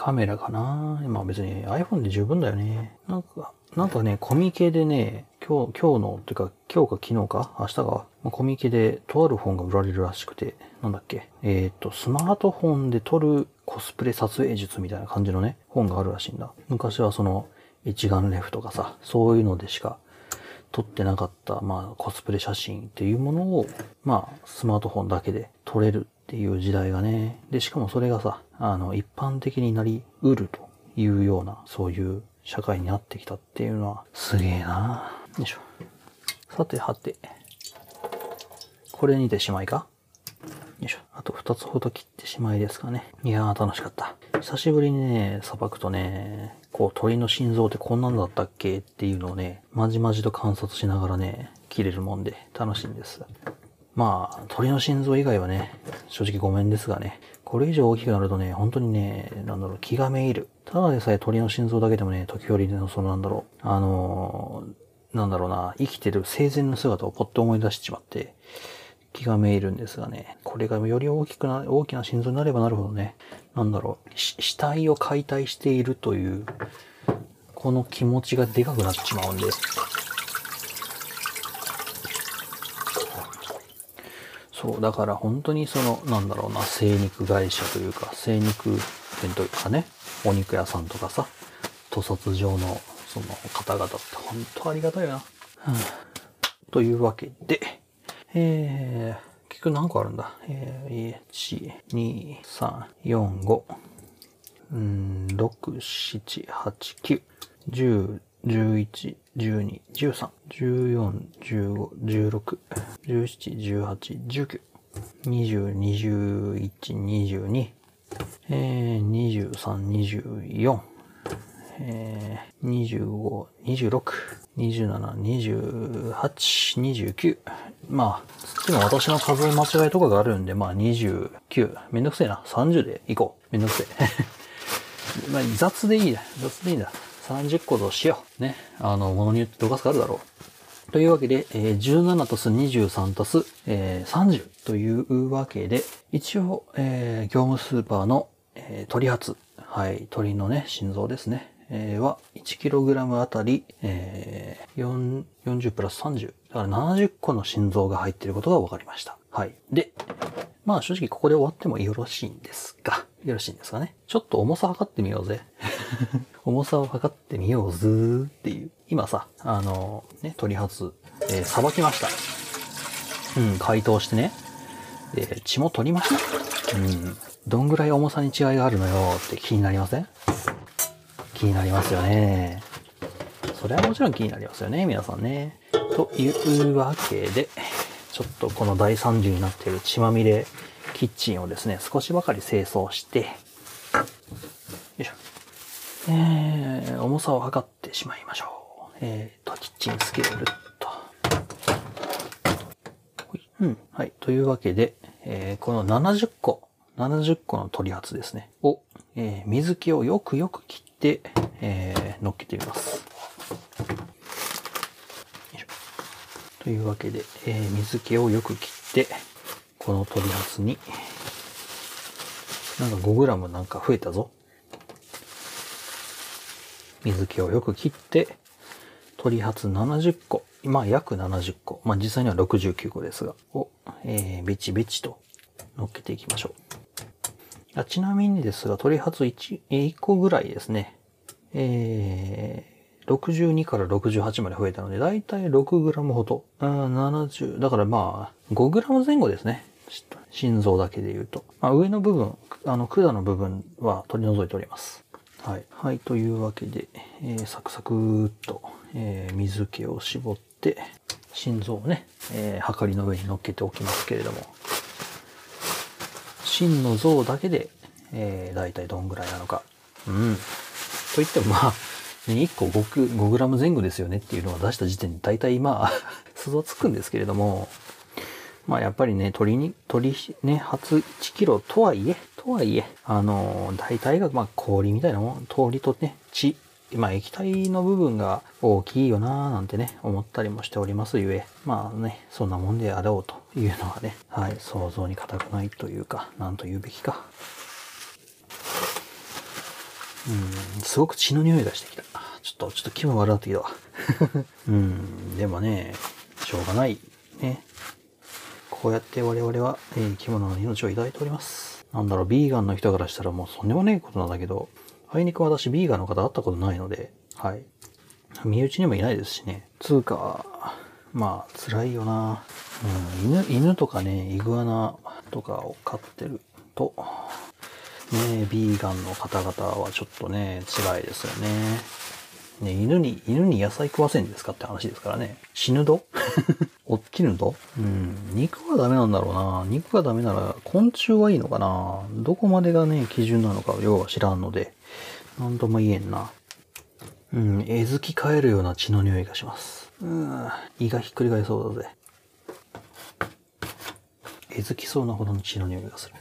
カメラかなまあ別に iPhone で十分だよね。なんか、なんかね、コミケでね、今日、今日の、てか、今日か昨日か明日か、まあ、コミケでとある本が売られるらしくて、なんだっけ、えー、っと、スマートフォンで撮るコスプレ撮影術みたいな感じのね、本があるらしいんだ。昔はその、一眼レフとかさ、そういうのでしか撮ってなかった、まあ、コスプレ写真っていうものを、まあ、スマートフォンだけで撮れるっていう時代がね、で、しかもそれがさ、あの、一般的になりうるというような、そういう社会になってきたっていうのは、すげえなよいしょ。さてはて、これにてしまいかよいしょ。あと2つほど切ってしまいですかね。いやー楽しかった。久しぶりにね、さばくとね、こう鳥の心臓ってこんなんだったっけっていうのをね、まじまじと観察しながらね、切れるもんで楽しいんです。まあ、鳥の心臓以外はね、正直ごめんですがね、これ以上大きくなるとね、本当にね、なんだろう、気がめいる。ただでさえ鳥の心臓だけでもね、時折の、そのなんだろう、あのー、なんだろうな、生きてる生前の姿をぽっと思い出しちまって、気がめいるんですがね、これがより大きくな、大きな心臓になればなるほどね、なんだろう、死体を解体しているという、この気持ちがでかくなっちまうんで、そう、だから本当にその、なんだろうな、精肉会社というか、精肉店というかね、お肉屋さんとかさ、屠殺場のその方々って本当ありがたいな。うん、というわけで、えー、結局何個あるんだえー、1、2、3、4、5、うん、6、7、8、9、10、11、12、13、14、15、16、17、18、19、20、21、22、23、24、25、26、27、28、29。まあ、っ今私の数え間違いとかがあるんで、まあ29。めんどくせえな。30でいこう。めんどくせえ。まあ、雑でいいだ。雑でいいな。30個どうしよう。ね。あの、ものによって動かすがあるだろう。というわけで、えー、17たす23たす、えー、30というわけで、一応、えー、業務スーパーの、えー、鳥発。はい、鳥のね、心臓ですね。えー、は 1kg あたり、えー、40プラス30。だから70個の心臓が入っていることが分かりました。はい。で、まあ正直ここで終わってもよろしいんですが、よろしいんですかね。ちょっと重さ測ってみようぜ。重さを測ってみようずーっていう。今さ、あのー、ね、外す。えー、さばきました。うん、解凍してね。で、血も取りました。うん。どんぐらい重さに違いがあるのよって気になりません気になりますよね。それはもちろん気になりますよね、皆さんね。というわけで、ちょっとこの大惨事になっている血まみれキッチンをですね、少しばかり清掃して、よいしょ。えー、重さを測ってしまいましょう。えーと、キッチンスケールと。うん、はい。というわけで、えー、この70個、70個の取り発ですね、を、えー、水気をよくよく切って、えー、乗っけてみます。というわけで、えー、水気をよく切ってこの鶏ハツになんか 5g なんか増えたぞ水気をよく切って鶏ハツ70個まあ約70個まあ実際には69個ですがを、えー、べちべちと乗っけていきましょうあちなみにですが、鳥発 1, 1個ぐらいですね。え62から68まで増えたので、だいたい 6g ほど。あ70、だからまあ、5g 前後ですね。心臓だけで言うと。まあ、上の部分、あの、管の部分は取り除いております。はい。はい、というわけで、えー、サクサクっと、えー、水気を絞って、心臓をね、えー、はかりの上に乗っけておきますけれども、芯の像だけで、えー、大体どんぐらいなのか。うん。といってもまあ、ね、1個 5, 5g 前後ですよねっていうのを出した時点で大体まあ 想像つくんですけれども、まあやっぱりね、鳥に、鳥ね、初1キロとはいえ、とはいえ、あのー、大体がまあ氷みたいなもん、氷とね、血、まあ液体の部分が大きいよなぁなんてね、思ったりもしておりますゆえ、まあね、そんなもんであろうというのはね、はい、想像に難くないというか、なんと言うべきか。うん、すごく血の匂いがしてきた。ちょっと、ちょっと気分悪なってきたわ。うん、でもね、しょうがない。ね。こうやって我々は、えー、生き物の命をだいております。なんだろう、ビーガンの人からしたらもうとんでもねえことなんだけど、あいにく私ビーガンの方会ったことないので、はい。身内にもいないですしね。つうか、まあ、辛いよな。うん、犬、犬とかね、イグアナとかを飼ってると、ね、ビーガンの方々はちょっとね、辛いですよね。ね、犬に、犬に野菜食わせんですかって話ですからね。死ぬど おっきぬどうん。肉はダメなんだろうな。肉がダメなら昆虫はいいのかな。どこまでがね、基準なのか要は知らんので、なんとも言えんな。うん、えずきえるような血の匂いがします。うん、胃がひっくり返りそうだぜ。えずきそうなほどの血の匂いがする。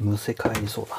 むせ返りそうだ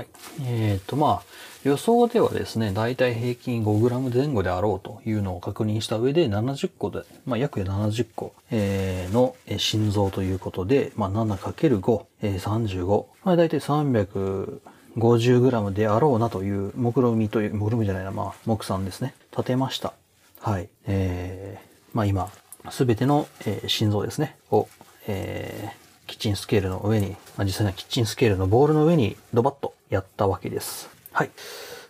はいえーとまあ予想ではですね、大体平均 5g 前後であろうというのを確認した上で70個で、まあ、約70個、えー、の心臓ということで、まあ、7×5、えー、35、まあ、大体300、50g であろうなという目論見みという、目論みじゃないな、まあ、目算ですね。立てました。はい。えー、まあ今、すべての、えー、心臓ですね、を、えー、キッチンスケールの上に、まあ、実際にはキッチンスケールのボールの上にドバッとやったわけです。はい。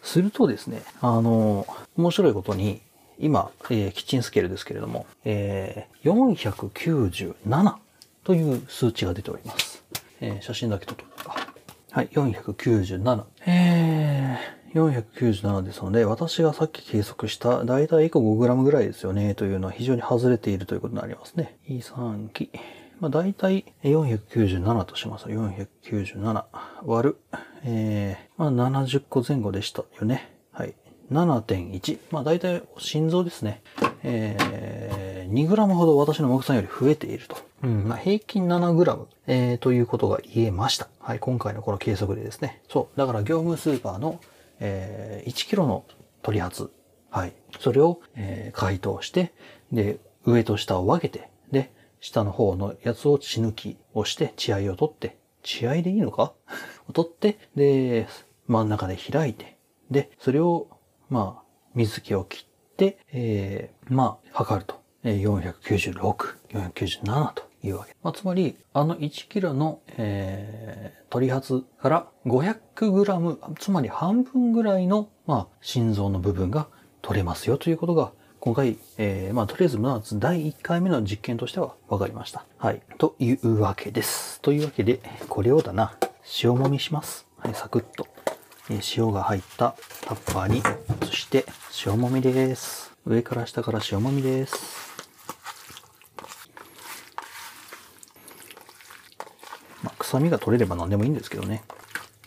するとですね、あのー、面白いことに、今、えー、キッチンスケールですけれども、えー、497という数値が出ております。えー、写真だけ撮っとこうか。はい、497。えー、497ですので、私がさっき計測した、だいたい1個 5g ぐらいですよね、というのは非常に外れているということになりますね。E3 期。まあ、だいたい497とします。497割る、えー、まあ、70個前後でしたよね。はい。7.1。まあ、だいたい心臓ですね。えーえー、2g ほど私の目算より増えていると。うん、まあ、平均 7g、えー、ということが言えました。はい、今回のこの計測でですね。そう、だから業務スーパーの、えー、1kg の取り発。はい。それを、えー、解凍して、で、上と下を分けて、で、下の方のやつを血抜きをして、血合いを取って、血合いでいいのか を取って、で、真ん中で開いて、で、それを、まあ、水気を切って、えー、まあ、測ると。496、497というわけ。まあ、つまり、あの1キロの、えー、取り発から500グラム、つまり半分ぐらいの、まあ、心臓の部分が取れますよということが、今回、えー、まあ、とりあえず、まあ、第1回目の実験としては分かりました。はい。というわけです。というわけで、これをだな、塩もみします。はい、サクッと。え塩が入ったタッパーに移して、塩もみです。上から下から塩もみです。臭みが取れれば何でもいいんですけどね。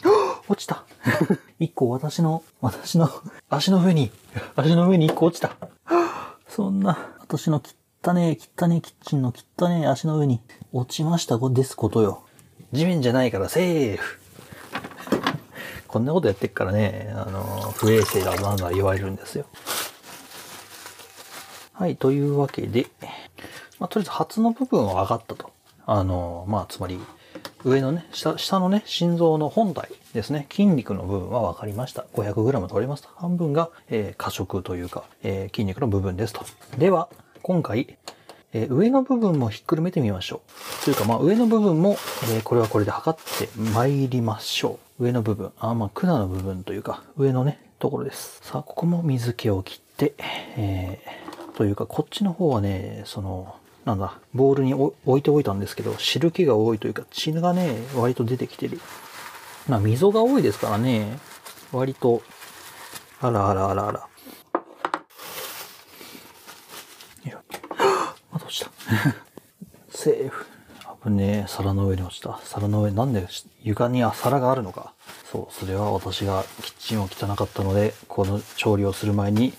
落ちた 一個私の、私の、足の上に、足の上に一個落ちた そんな、私の汚ねえ、汚ねえキッチンの汚ねえ足の上に落ちましたですことよ。地面じゃないからセーフ こんなことやってっからね、あの、不衛生だなんだ言われるんですよ。はい、というわけで、まあ、とりあえず初の部分は上がったと。あの、まあ、つまり、上のね、下、下のね、心臓の本体ですね、筋肉の部分は分かりました。500g 取れますと。半分が、えー、過食というか、えー、筋肉の部分ですと。では、今回、えー、上の部分もひっくるめてみましょう。というか、まあ、上の部分も、えー、これはこれで測って参りましょう。上の部分、あ、まあ、管の部分というか、上のね、ところです。さあ、ここも水気を切って、えー、というか、こっちの方はね、その、なんだ、ボールに置いておいたんですけど、汁気が多いというか、血がね、割と出てきてる。まあ、溝が多いですからね、割と、あらあらあらあら。よまた落ちた。セーフ。危ねえ、皿の上に落ちた。皿の上、なんで床に皿があるのか。そう、それは私がキッチンを汚かったので、この調理をする前に、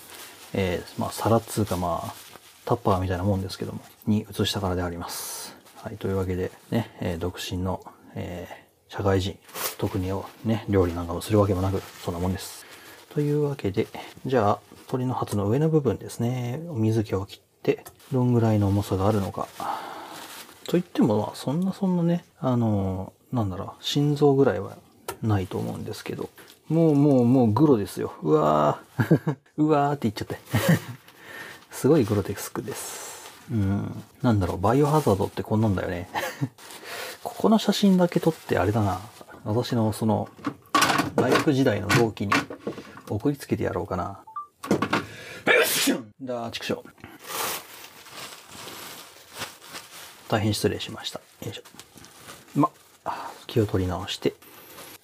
えー、まあ、皿っつうかまあ、タッパーみたいなもんですけども、に移したからであります。はい、というわけで、ね、えー、独身の、えー、社会人、特にね、料理なんかをするわけもなく、そんなもんです。というわけで、じゃあ、鳥の鉢の上の部分ですね、お水気を切って、どんぐらいの重さがあるのか。と言っても、まあ、そんなそんなね、あのー、なんだろう、心臓ぐらいはないと思うんですけど、もうもうもうグロですよ。うわー うわーって言っちゃってすごいグロテスクです。うん。なんだろう、バイオハザードってこんなんだよね。ここの写真だけ撮ってあれだな。私のその、大学時代の同期に送りつけてやろうかな。だ、畜生。大変失礼しました。よいしょ。ま、気を取り直して。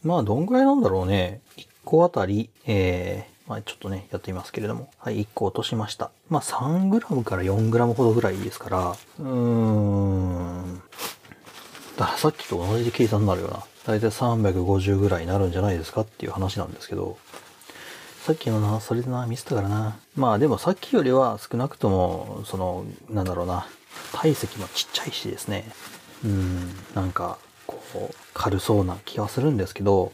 まあ、どんぐらいなんだろうね。1個あたり、えー、まあ、ちょっとね、やってみますけれども。はい、1個落としました。まあ、3g から 4g ほどぐらいですから、うーん。だからさっきと同じ計算になるよな。だいたい350ぐらいになるんじゃないですかっていう話なんですけど、さっきのな、それでな、ミスったからな。まあでもさっきよりは少なくとも、その、なんだろうな、体積もちっちゃいしですね。うん、なんか、こう、軽そうな気はするんですけど、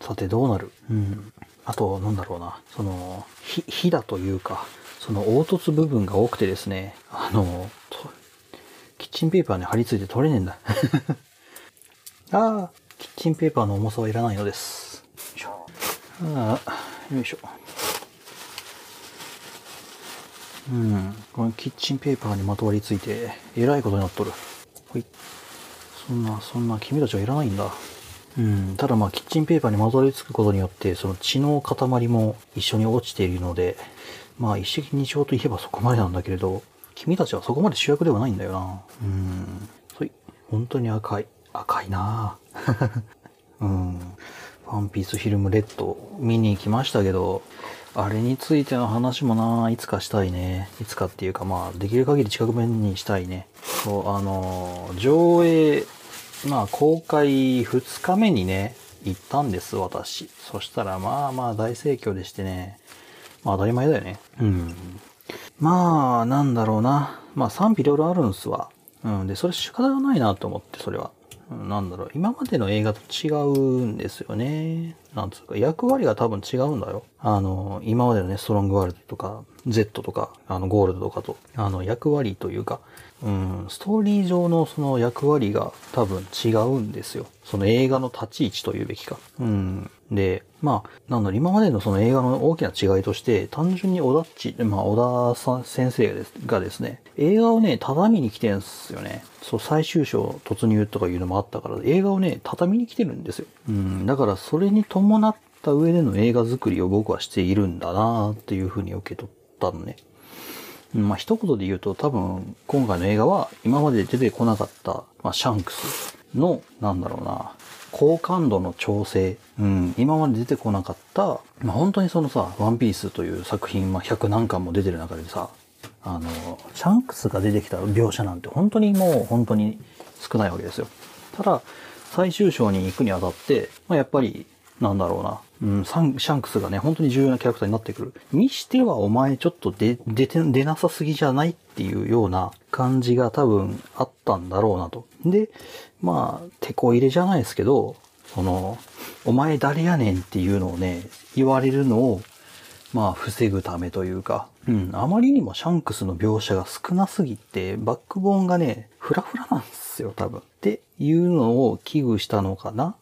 さてどうなるうん。あと、なんだろうな、その、火、火だというか、その凹凸部分が多くてですね、あの、キッチンペーパーに貼り付いて取れねえんだ。ああ、キッチンペーパーの重さはいらないのです。よいしょ。ああ、よいしょ。うん、このキッチンペーパーにまとわりついて、えらいことになっとる。ほい。そんな、そんな、君たちはいらないんだ。うん、ただまあキッチンペーパーに混ざりつくことによってその血の塊も一緒に落ちているのでまあ一石二鳥といえばそこまでなんだけれど君たちはそこまで主役ではないんだよなうんそい本当に赤い赤いな うんワンピースフィルムレッド見に行きましたけどあれについての話もないつかしたいね。いつかっていうかまあ、できる限り近く面にしたいね。そう、あのー、上映まあ公開2日目にね、行ったんです、私。そしたらまあまあ大盛況でしてね。まあ当たり前だよね。うん。まあ、なんだろうな。まあ賛否両論あるんすわ。うん。で、それ仕方がないなと思って、それは。なんだろう、今までの映画と違うんですよね。なんつうか、役割が多分違うんだよ。あの、今までのね、ストロングワールドとか、Z とか、あの、ゴールドとかと、あの、役割というか、うん、ストーリー上のその役割が多分違うんですよ。その映画の立ち位置というべきか。うん。で、まあ、なんだろ今までのその映画の大きな違いとして、単純に小田っち、まあ、小田先生ですがですね、映画をね、畳に来てんすよね。そう、最終章突入とかいうのもあったから、映画をね、畳に来てるんですよ。うん、だからそれに伴った上での映画作りを僕はしているんだなっていうふうに受け取ったのね。まあ、一言で言うと多分今回の映画は今まで出てこなかった、まあ、シャンクスの、なんだろうな、好感度の調整、うん、今まで出てこなかった、まあ、本当にそのさ、ワンピースという作品、まあ、100何巻も出てる中でさ、あの、シャンクスが出てきた描写なんて本当にもう本当に少ないわけですよ。ただ、最終章に行くにあたって、まあ、やっぱり、なんだろうな、うん、サン、シャンクスがね、本当に重要なキャラクターになってくる。にしてはお前ちょっと出、出て、出なさすぎじゃないっていうような感じが多分あったんだろうなと。で、まあ、手こ入れじゃないですけど、その、お前誰やねんっていうのをね、言われるのを、まあ、防ぐためというか、うん、あまりにもシャンクスの描写が少なすぎて、バックボーンがね、フラフラなんですよ、多分。っていうのを危惧したのかな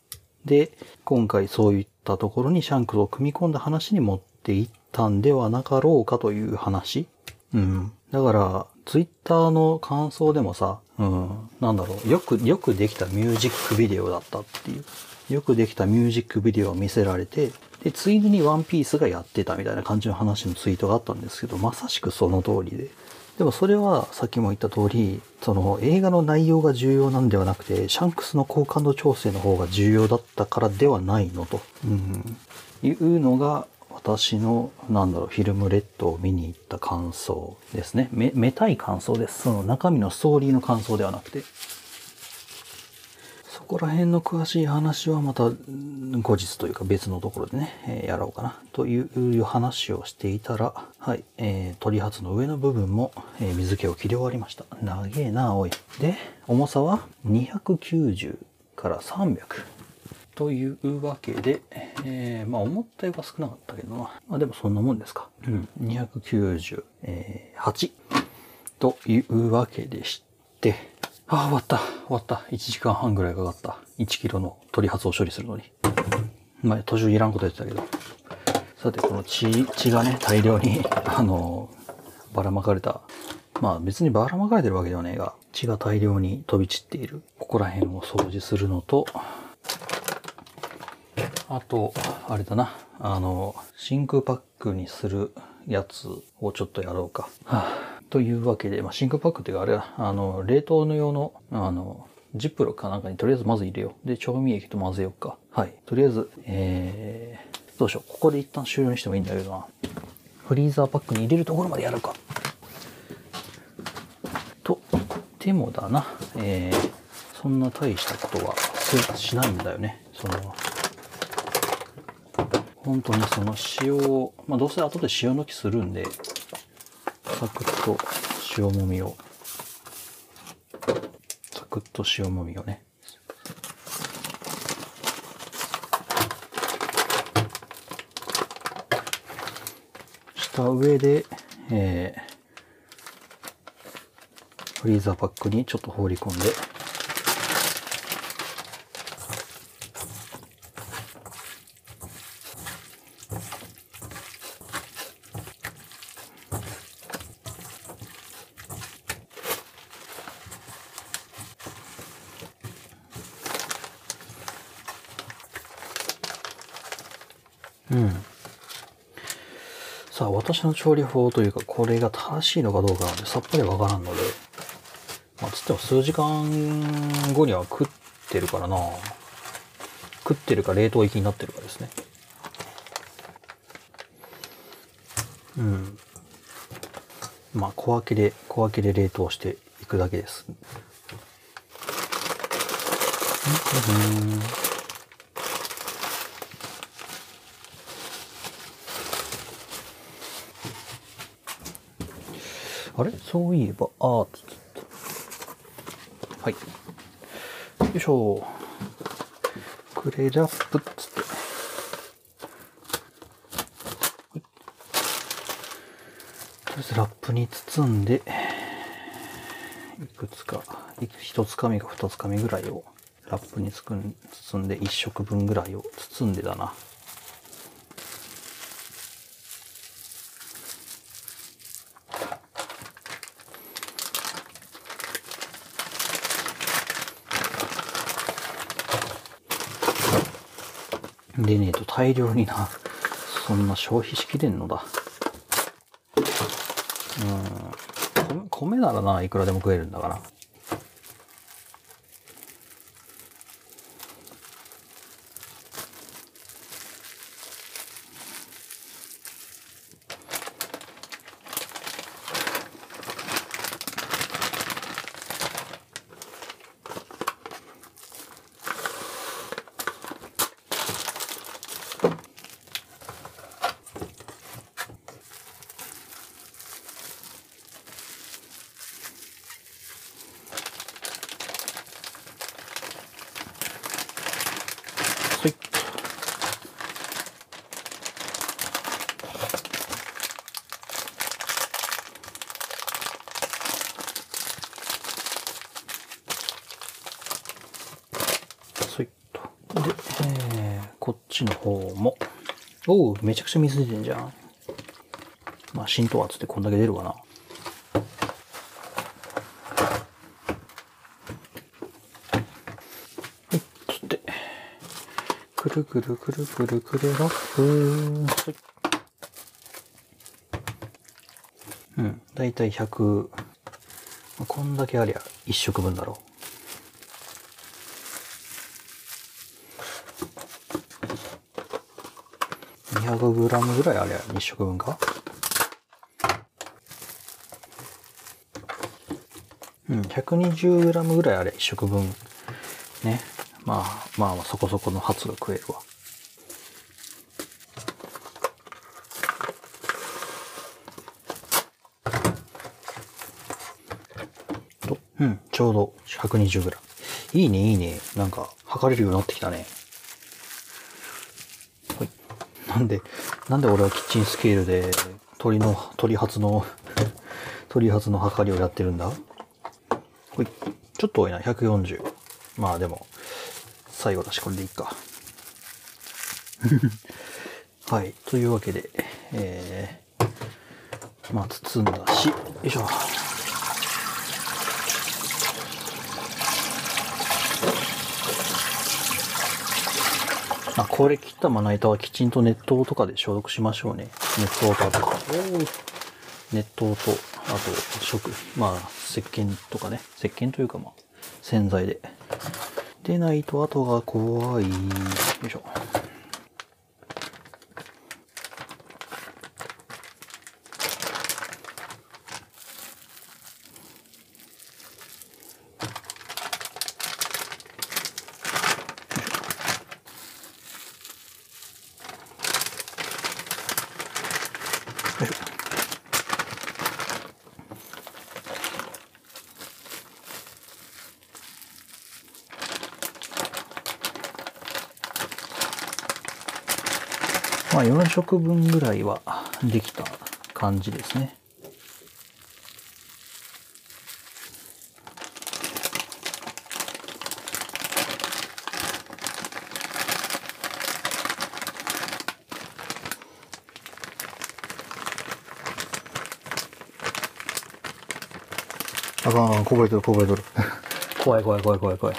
で、今回そういったったところにシャンクスを組み込んだ話に持っていったんではなかろうかという話。うん。だから、ツイッターの感想でもさ、うん、なんだろう、よく、よくできたミュージックビデオだったっていう。よくできたミュージックビデオを見せられて、で、ついでにワンピースがやってたみたいな感じの話のツイートがあったんですけど、まさしくその通りで。でもそれはさっきも言った通り、その映画の内容が重要なんではなくて、シャンクスの好感度調整の方が重要だったからではないのと、うん、いうのが私の、なんだろう、フィルムレッドを見に行った感想ですね。め、めたい感想です。その中身のストーリーの感想ではなくて。こら辺の詳しい話はまた後日というか別のところでね、えやろうかなという話をしていたら、はい、えー、鳥髪の上の部分も、え水気を切り終わりました。長えな、おい。で、重さは290から300。というわけで、えー、まあ思ったよりは少なかったけどな。まあでもそんなもんですか。うん。298、えー、というわけでして、ああ、終わった。終わった。1時間半ぐらいかかった。1キロの取り外を処理するのに。まあ、途中いらんこと言ってたけど。さて、この血、血がね、大量に あのー、ばらまかれた。まあ別にばらまかれてるわけではねえが、血が大量に飛び散っている。ここら辺を掃除するのと、あと、あれだな。あの、真空パックにするやつをちょっとやろうか。はあというわけで、まあ、真空パックっていうか、あれは、あの、冷凍の用の、あの、ジップロックかなんかにとりあえずまず入れよう。で、調味液と混ぜようか。はい。とりあえず、えー、どうしよう。ここで一旦終了にしてもいいんだけどな。フリーザーパックに入れるところまでやるか。と、でもだな。えー、そんな大したことはしないんだよね。その、本当にその塩を、まあ、どうせ後で塩抜きするんで、サクッと塩もみを。サクッと塩もみをね。した上で、えー、フリーザーパックにちょっと放り込んでうん。さあ、私の調理法というか、これが正しいのかどうかなんで、さっぱりわからんので、まあ、つっても数時間後には食ってるからな食ってるか冷凍行きになってるかですね。うん。まあ、小分けで、小分けで冷凍していくだけです。うんそういえば、アートと。はい。よいしょ。クレラップっつって。はい、とりあえずラップに包んで、いくつか、一つかみか二つかみぐらいをラップに包んで、一食分ぐらいを包んでだな。でねえと大量にな、そんな消費しきれんのだ。うん。米ならないくらでも食えるんだから。で、えー、こっちの方も。おう、めちゃくちゃ水出てんじゃん。まあ、浸透圧ってこんだけ出るわな。はい、っくるくるくるくるくるラップ。はい。うん。だいたい100。こんだけありゃ1食分だろう。700g ぐらいあれ1食分かうん、120g ぐらいあれ1食分。ね。まあ、まあ、そこそこのハツが食えるわ。うん、ちょうど 120g。いいね、いいね。なんか、測れるようになってきたね。んで、なんで俺はキッチンスケールで鳥の、鳥発の、鳥発の測りをやってるんだほい。ちょっと多いな、140。まあでも、最後だしこれでいいか。はい。というわけで、えー、まあ包んだし、よいしょ。これ切ったまな板はきちんと熱湯とかで消毒しましょうね。熱湯とあと、熱湯と、あと、食、まあ、石鹸とかね。石鹸というかまあ、洗剤で。でないと後が怖い。よいしょ。まあ4食分ぐらいはできた感じですねああ、こぼれとる、こぼれる。怖い怖い怖い怖い怖い。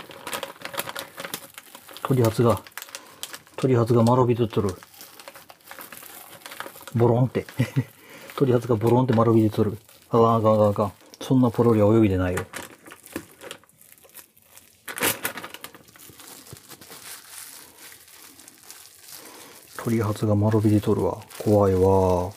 鳥発が、鳥発が丸び出とる。ボロンって。鳥 発がボロンって丸び出とる。ああ、あかんあかんあかん。そんなポロリは泳いでないよ。鳥発が丸びでとるわ。怖いわ。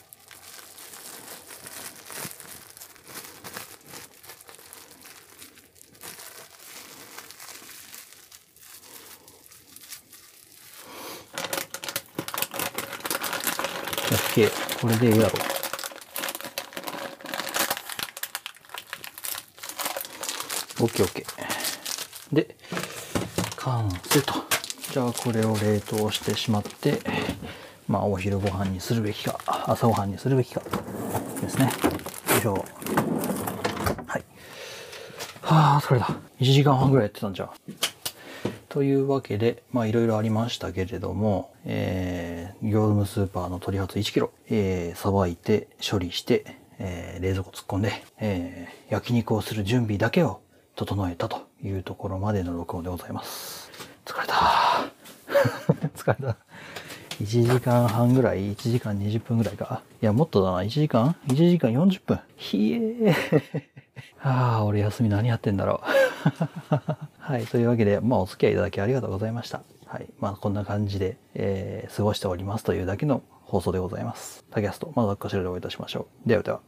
これでええやろ。オッケーオッケー。で、完成と。じゃあこれを冷凍してしまって、まあお昼ご飯にするべきか、朝ご飯にするべきか、ですね。よいしょ。はい。はあ、それだ。1時間半ぐらいやってたんじゃん。というわけで、まあいろいろありましたけれども、えー業務スーパーの取り発 1kg、えー、さばいて、処理して、えー、冷蔵庫突っ込んで、えー、焼肉をする準備だけを整えたというところまでの録音でございます。疲れた。疲れた。1時間半ぐらい ?1 時間20分ぐらいか。いや、もっとだな。1時間 ?1 時間40分。ひえー。ああ、俺休み何やってんだろう。はい、というわけで、まあお付き合いいただきありがとうございました。まあ、こんな感じで、えー、過ごしておりますというだけの放送でございます。タキャスト、まずはこちらでお会いいたしましょう。ではでは。